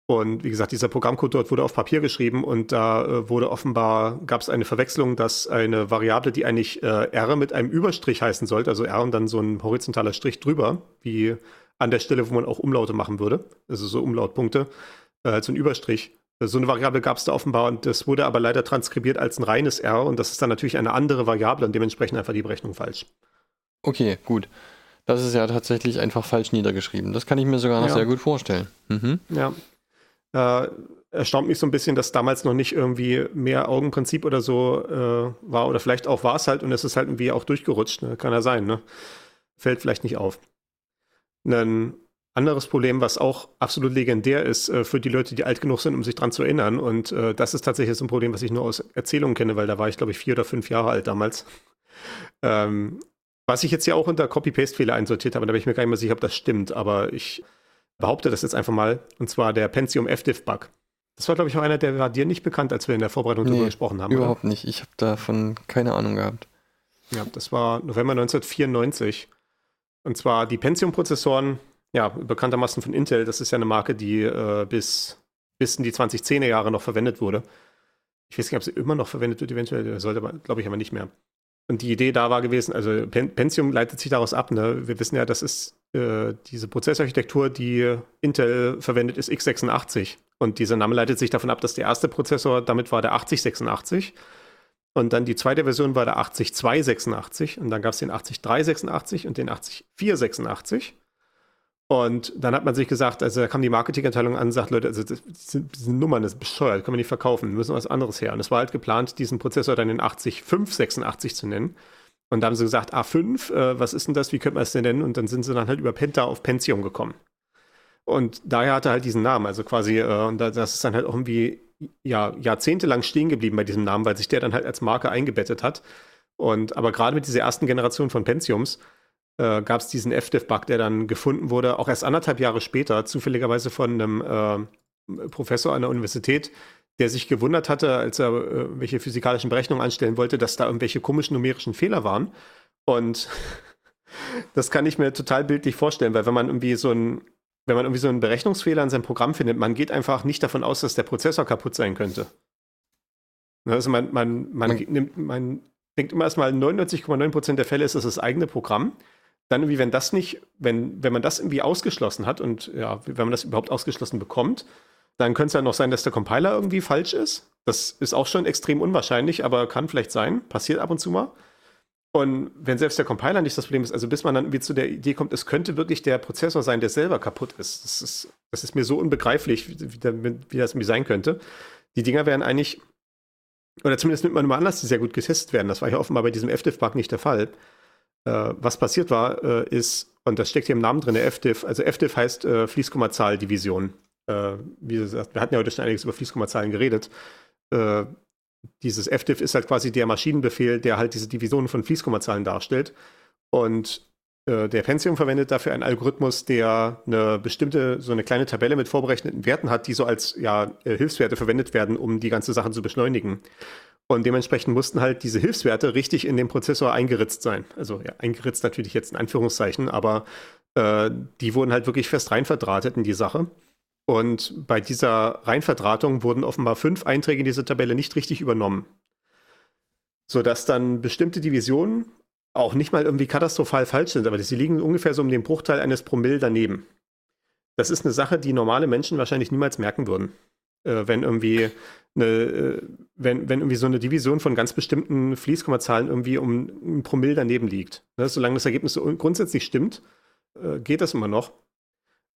Und wie gesagt, dieser Programmcode dort wurde auf Papier geschrieben und da äh, wurde offenbar, gab es eine Verwechslung, dass eine Variable, die eigentlich äh, R mit einem Überstrich heißen sollte, also R und dann so ein horizontaler Strich drüber, wie an der Stelle, wo man auch Umlaute machen würde, also so Umlautpunkte, äh, so ein Überstrich, so eine Variable gab es da offenbar und das wurde aber leider transkribiert als ein reines R und das ist dann natürlich eine andere Variable und dementsprechend einfach die Berechnung falsch. Okay, gut. Das ist ja tatsächlich einfach falsch niedergeschrieben. Das kann ich mir sogar noch ja. sehr gut vorstellen. Mhm. Ja. Äh, erstaunt mich so ein bisschen, dass damals noch nicht irgendwie mehr Augenprinzip oder so äh, war oder vielleicht auch war es halt und es ist halt irgendwie auch durchgerutscht. Ne? Kann ja sein, ne? Fällt vielleicht nicht auf. Ein anderes Problem, was auch absolut legendär ist äh, für die Leute, die alt genug sind, um sich daran zu erinnern. Und äh, das ist tatsächlich so ein Problem, was ich nur aus Erzählungen kenne, weil da war ich, glaube ich, vier oder fünf Jahre alt damals. Ähm, was ich jetzt ja auch unter Copy-Paste-Fehler einsortiert habe, da bin ich mir gar nicht mehr sicher, ob das stimmt, aber ich behaupte das jetzt einfach mal. Und zwar der Pentium FDIF-Bug. Das war, glaube ich, auch einer, der war dir nicht bekannt, als wir in der Vorbereitung nee, darüber gesprochen haben. Überhaupt oder? nicht. Ich habe davon keine Ahnung gehabt. Ja, das war November 1994. Und zwar die Pentium-Prozessoren ja, bekanntermaßen von Intel. Das ist ja eine Marke, die äh, bis, bis in die 2010er Jahre noch verwendet wurde. Ich weiß nicht, ob sie immer noch verwendet wird, eventuell, sollte man, glaube ich, aber nicht mehr. Und die Idee da war gewesen, also Pentium leitet sich daraus ab. Ne? Wir wissen ja, das ist äh, diese Prozessorarchitektur, die Intel verwendet, ist x86. Und dieser Name leitet sich davon ab, dass der erste Prozessor damit war der 8086. Und dann die zweite Version war der 80286. Und dann gab es den 80386 und den 80486. Und dann hat man sich gesagt, also da kam die Marketingabteilung an und sagt, Leute, also das, diese Nummern, das ist bescheuert, können wir nicht verkaufen, müssen was anderes her. Und es war halt geplant, diesen Prozessor dann in 80586 zu nennen. Und da haben sie gesagt, A5, äh, was ist denn das, wie könnte man es denn nennen? Und dann sind sie dann halt über Penta auf Pentium gekommen. Und daher hatte er halt diesen Namen, also quasi, äh, und das ist dann halt irgendwie ja, jahrzehntelang stehen geblieben bei diesem Namen, weil sich der dann halt als Marke eingebettet hat. Und aber gerade mit dieser ersten Generation von Pentiums äh, gab es diesen FDIF-Bug, der dann gefunden wurde, auch erst anderthalb Jahre später, zufälligerweise von einem äh, Professor an der Universität, der sich gewundert hatte, als er äh, welche physikalischen Berechnungen anstellen wollte, dass da irgendwelche komischen numerischen Fehler waren. Und (laughs) das kann ich mir total bildlich vorstellen, weil wenn man irgendwie so ein wenn man irgendwie so einen Berechnungsfehler in seinem Programm findet, man geht einfach nicht davon aus, dass der Prozessor kaputt sein könnte. Also man, man, man, man, nimmt, man denkt immer erstmal, 99,9% der Fälle ist es das eigene Programm dann irgendwie, wenn das nicht, wenn, wenn man das irgendwie ausgeschlossen hat und ja, wenn man das überhaupt ausgeschlossen bekommt, dann könnte es ja noch sein, dass der Compiler irgendwie falsch ist. Das ist auch schon extrem unwahrscheinlich, aber kann vielleicht sein. Passiert ab und zu mal. Und wenn selbst der Compiler nicht das Problem ist, also bis man dann irgendwie zu der Idee kommt, es könnte wirklich der Prozessor sein, der selber kaputt ist. Das ist, das ist mir so unbegreiflich, wie, wie, das irgendwie sein könnte. Die Dinger wären eigentlich, oder zumindest nimmt man immer an, dass die sehr gut getestet werden. Das war ja offenbar bei diesem FDIF-Bug nicht der Fall. Äh, was passiert war, äh, ist, Und das steckt hier im Namen drin, FDIF. Also FDIF heißt äh, Fließkommazahlendivision. Äh, wie gesagt, wir hatten ja heute schon einiges über Fließkommazahlen geredet. Äh, dieses FDIF ist halt quasi der Maschinenbefehl, der halt diese Divisionen von Fließkommazahlen darstellt. Und äh, der Pentium verwendet dafür einen Algorithmus, der eine bestimmte, so eine kleine Tabelle mit vorberechneten Werten hat, die so als ja, Hilfswerte verwendet werden, um die ganze Sache zu beschleunigen. Und dementsprechend mussten halt diese Hilfswerte richtig in den Prozessor eingeritzt sein. Also ja, eingeritzt natürlich jetzt in Anführungszeichen, aber äh, die wurden halt wirklich fest rein verdrahtet in die Sache. Und bei dieser Reinverdrahtung wurden offenbar fünf Einträge in diese Tabelle nicht richtig übernommen. Sodass dann bestimmte Divisionen auch nicht mal irgendwie katastrophal falsch sind, aber sie liegen ungefähr so um den Bruchteil eines Promille daneben. Das ist eine Sache, die normale Menschen wahrscheinlich niemals merken würden. Äh, wenn irgendwie eine, äh, wenn, wenn irgendwie so eine Division von ganz bestimmten Fließkommazahlen irgendwie um ein Promille daneben liegt. Ne? Solange das Ergebnis grundsätzlich stimmt, äh, geht das immer noch.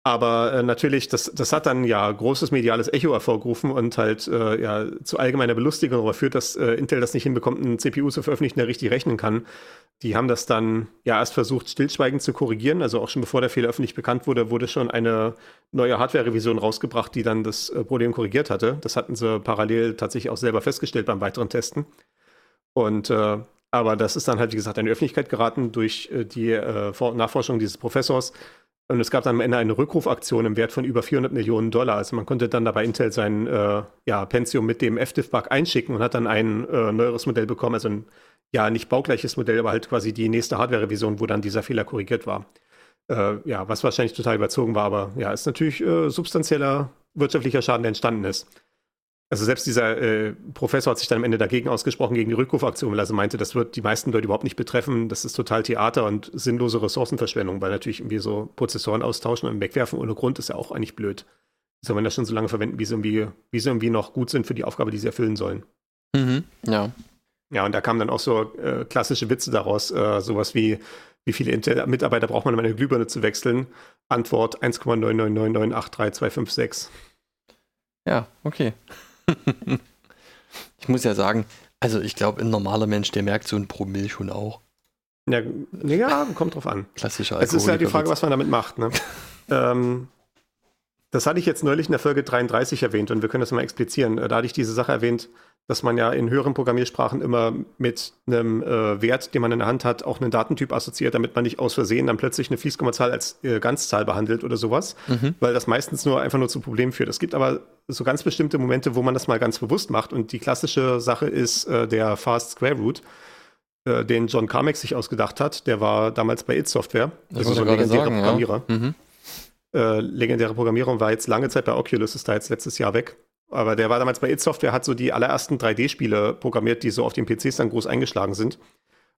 Aber äh, natürlich, das, das hat dann ja großes mediales Echo hervorgerufen und halt äh, ja zu allgemeiner Belustigung darüber führt, dass äh, Intel das nicht hinbekommt, einen CPU zu veröffentlichen, der richtig rechnen kann. Die haben das dann ja erst versucht, stillschweigend zu korrigieren. Also auch schon bevor der Fehler öffentlich bekannt wurde, wurde schon eine neue Hardware-Revision rausgebracht, die dann das äh, Problem korrigiert hatte. Das hatten sie parallel tatsächlich auch selber festgestellt beim weiteren Testen. Und äh, aber das ist dann halt, wie gesagt, in die Öffentlichkeit geraten durch äh, die äh, Nachforschung dieses Professors und es gab dann am Ende eine Rückrufaktion im Wert von über 400 Millionen Dollar. Also man konnte dann dabei Intel sein äh, ja, Pentium mit dem FDIF-Bug einschicken und hat dann ein äh, neueres Modell bekommen. Also ein, ja, nicht baugleiches Modell, aber halt quasi die nächste Hardware-Revision, wo dann dieser Fehler korrigiert war. Äh, ja, was wahrscheinlich total überzogen war, aber ja, ist natürlich äh, substanzieller wirtschaftlicher Schaden, der entstanden ist. Also selbst dieser äh, Professor hat sich dann am Ende dagegen ausgesprochen, gegen die Rückrufaktion, weil er also meinte, das wird die meisten Leute überhaupt nicht betreffen. Das ist total Theater und sinnlose Ressourcenverschwendung, weil natürlich irgendwie so Prozessoren austauschen und wegwerfen ohne Grund ist ja auch eigentlich blöd. Soll man das schon so lange verwenden, wie sie irgendwie, wie sie irgendwie noch gut sind für die Aufgabe, die sie erfüllen sollen. Mhm, ja. Ja, und da kamen dann auch so äh, klassische Witze daraus, äh, sowas wie, wie viele Mitarbeiter braucht man, um eine Glühbirne zu wechseln? Antwort 1,999983256. Ja, okay. (laughs) ich muss ja sagen, also ich glaube, ein normaler Mensch, der merkt so ein Promille schon auch. Ja, ja, kommt drauf an. Klassischer Alkoholiker. Es ist ja die Frage, was man damit macht. Ne? (laughs) ähm, das hatte ich jetzt neulich in der Folge 33 erwähnt und wir können das mal explizieren. Da hatte ich diese Sache erwähnt, dass man ja in höheren Programmiersprachen immer mit einem äh, Wert, den man in der Hand hat, auch einen Datentyp assoziiert, damit man nicht aus Versehen dann plötzlich eine Fließkommazahl als äh, Ganzzahl behandelt oder sowas, mhm. weil das meistens nur einfach nur zu Problemen führt. Es gibt aber so ganz bestimmte Momente, wo man das mal ganz bewusst macht und die klassische Sache ist äh, der Fast Square Root äh, den John Carmack sich ausgedacht hat. Der war damals bei It Software, also so ein legendärer sagen, Programmierer. Ja. Mhm. Äh, legendäre Programmierer und war jetzt lange Zeit bei Oculus, ist da jetzt letztes Jahr weg. Aber der war damals bei It Software, hat so die allerersten 3D-Spiele programmiert, die so auf den PCs dann groß eingeschlagen sind.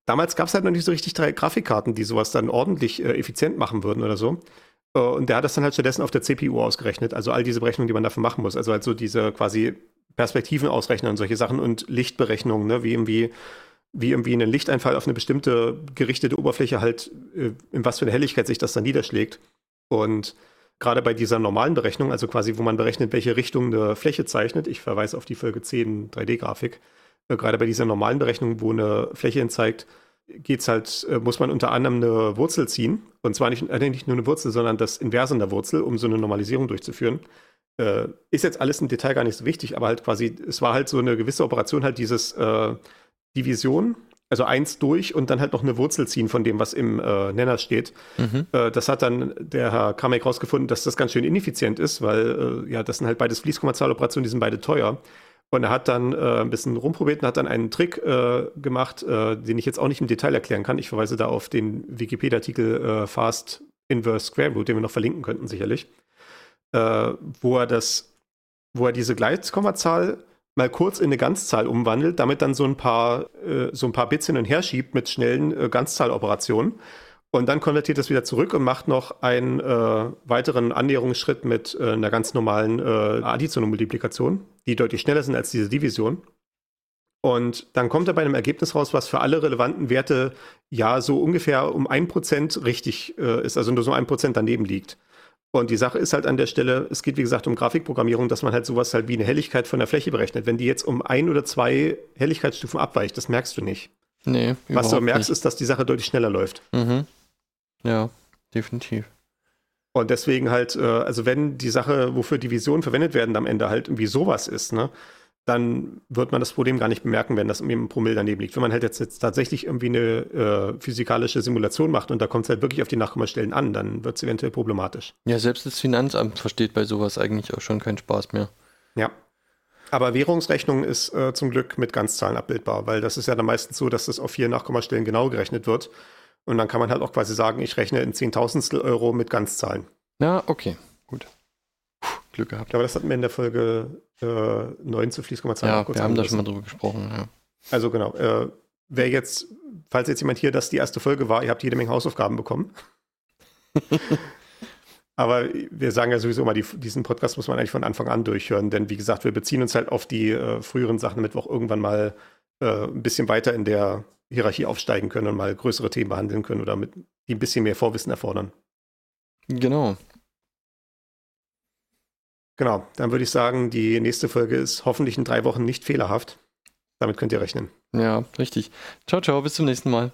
Damals gab es halt noch nicht so richtig drei Grafikkarten, die sowas dann ordentlich äh, effizient machen würden oder so. Äh, und der hat das dann halt stattdessen auf der CPU ausgerechnet. Also all diese Berechnungen, die man dafür machen muss. Also halt so diese quasi Perspektiven ausrechnen und solche Sachen und Lichtberechnungen, ne? wie irgendwie wie irgendwie ein Lichteinfall auf eine bestimmte gerichtete Oberfläche halt, äh, in was für eine Helligkeit sich das dann niederschlägt. Und gerade bei dieser normalen Berechnung, also quasi, wo man berechnet, welche Richtung eine Fläche zeichnet, ich verweise auf die Folge 10 3D-Grafik, äh, gerade bei dieser normalen Berechnung, wo eine Fläche zeigt, geht's halt, äh, muss man unter anderem eine Wurzel ziehen. Und zwar nicht, äh, nicht nur eine Wurzel, sondern das Inverse der Wurzel, um so eine Normalisierung durchzuführen. Äh, ist jetzt alles im Detail gar nicht so wichtig, aber halt quasi, es war halt so eine gewisse Operation, halt dieses äh, Division also eins durch und dann halt noch eine Wurzel ziehen von dem, was im äh, Nenner steht. Mhm. Äh, das hat dann der Herr Kamek rausgefunden, dass das ganz schön ineffizient ist, weil äh, ja, das sind halt beides Fließkommazahloperationen, die sind beide teuer. Und er hat dann äh, ein bisschen rumprobiert und hat dann einen Trick äh, gemacht, äh, den ich jetzt auch nicht im Detail erklären kann. Ich verweise da auf den Wikipedia-Artikel Fast Inverse Square Root, den wir noch verlinken könnten, sicherlich. wo er das, wo er diese Gleitkommazahl mal kurz in eine Ganzzahl umwandelt, damit dann so ein paar, äh, so ein paar Bits hin und her schiebt mit schnellen äh, Ganzzahloperationen. Und dann konvertiert das wieder zurück und macht noch einen äh, weiteren Annäherungsschritt mit äh, einer ganz normalen äh, Addition und Multiplikation, die deutlich schneller sind als diese Division. Und dann kommt er bei einem Ergebnis raus, was für alle relevanten Werte ja so ungefähr um ein Prozent richtig äh, ist, also nur so ein Prozent daneben liegt. Und die Sache ist halt an der Stelle, es geht wie gesagt um Grafikprogrammierung, dass man halt sowas halt wie eine Helligkeit von der Fläche berechnet. Wenn die jetzt um ein oder zwei Helligkeitsstufen abweicht, das merkst du nicht. Nee. Was du merkst, nicht. ist, dass die Sache deutlich schneller läuft. Mhm. Ja. definitiv. Und deswegen halt, äh, also wenn die Sache, wofür Divisionen verwendet werden, am Ende halt irgendwie sowas ist, ne, dann wird man das Problem gar nicht bemerken, wenn das irgendwie im Promille daneben liegt. Wenn man halt jetzt, jetzt tatsächlich irgendwie eine äh, physikalische Simulation macht und da kommt es halt wirklich auf die Nachkommastellen an, dann wird es eventuell problematisch. Ja, selbst das Finanzamt versteht bei sowas eigentlich auch schon keinen Spaß mehr. Ja. Aber Währungsrechnung ist äh, zum Glück mit Ganzzahlen abbildbar, weil das ist ja dann meistens so, dass das auf vier Nachkommastellen genau gerechnet wird. Und dann kann man halt auch quasi sagen, ich rechne in Zehntausendstel Euro mit Ganzzahlen. Ja, okay, gut. Puh, Glück gehabt. Aber das hatten wir in der Folge äh, 9 zu Fließkommazahlen Ja, kurz wir haben da schon mal drüber gesprochen. Ja. Also genau, äh, wer jetzt, falls jetzt jemand hier das die erste Folge war, ihr habt jede Menge Hausaufgaben bekommen. (laughs) Aber wir sagen ja sowieso immer, die, diesen Podcast muss man eigentlich von Anfang an durchhören, denn wie gesagt, wir beziehen uns halt auf die äh, früheren Sachen, damit wir auch irgendwann mal äh, ein bisschen weiter in der Hierarchie aufsteigen können und mal größere Themen behandeln können oder mit, die ein bisschen mehr Vorwissen erfordern. Genau. Genau, dann würde ich sagen, die nächste Folge ist hoffentlich in drei Wochen nicht fehlerhaft. Damit könnt ihr rechnen. Ja, richtig. Ciao, ciao, bis zum nächsten Mal.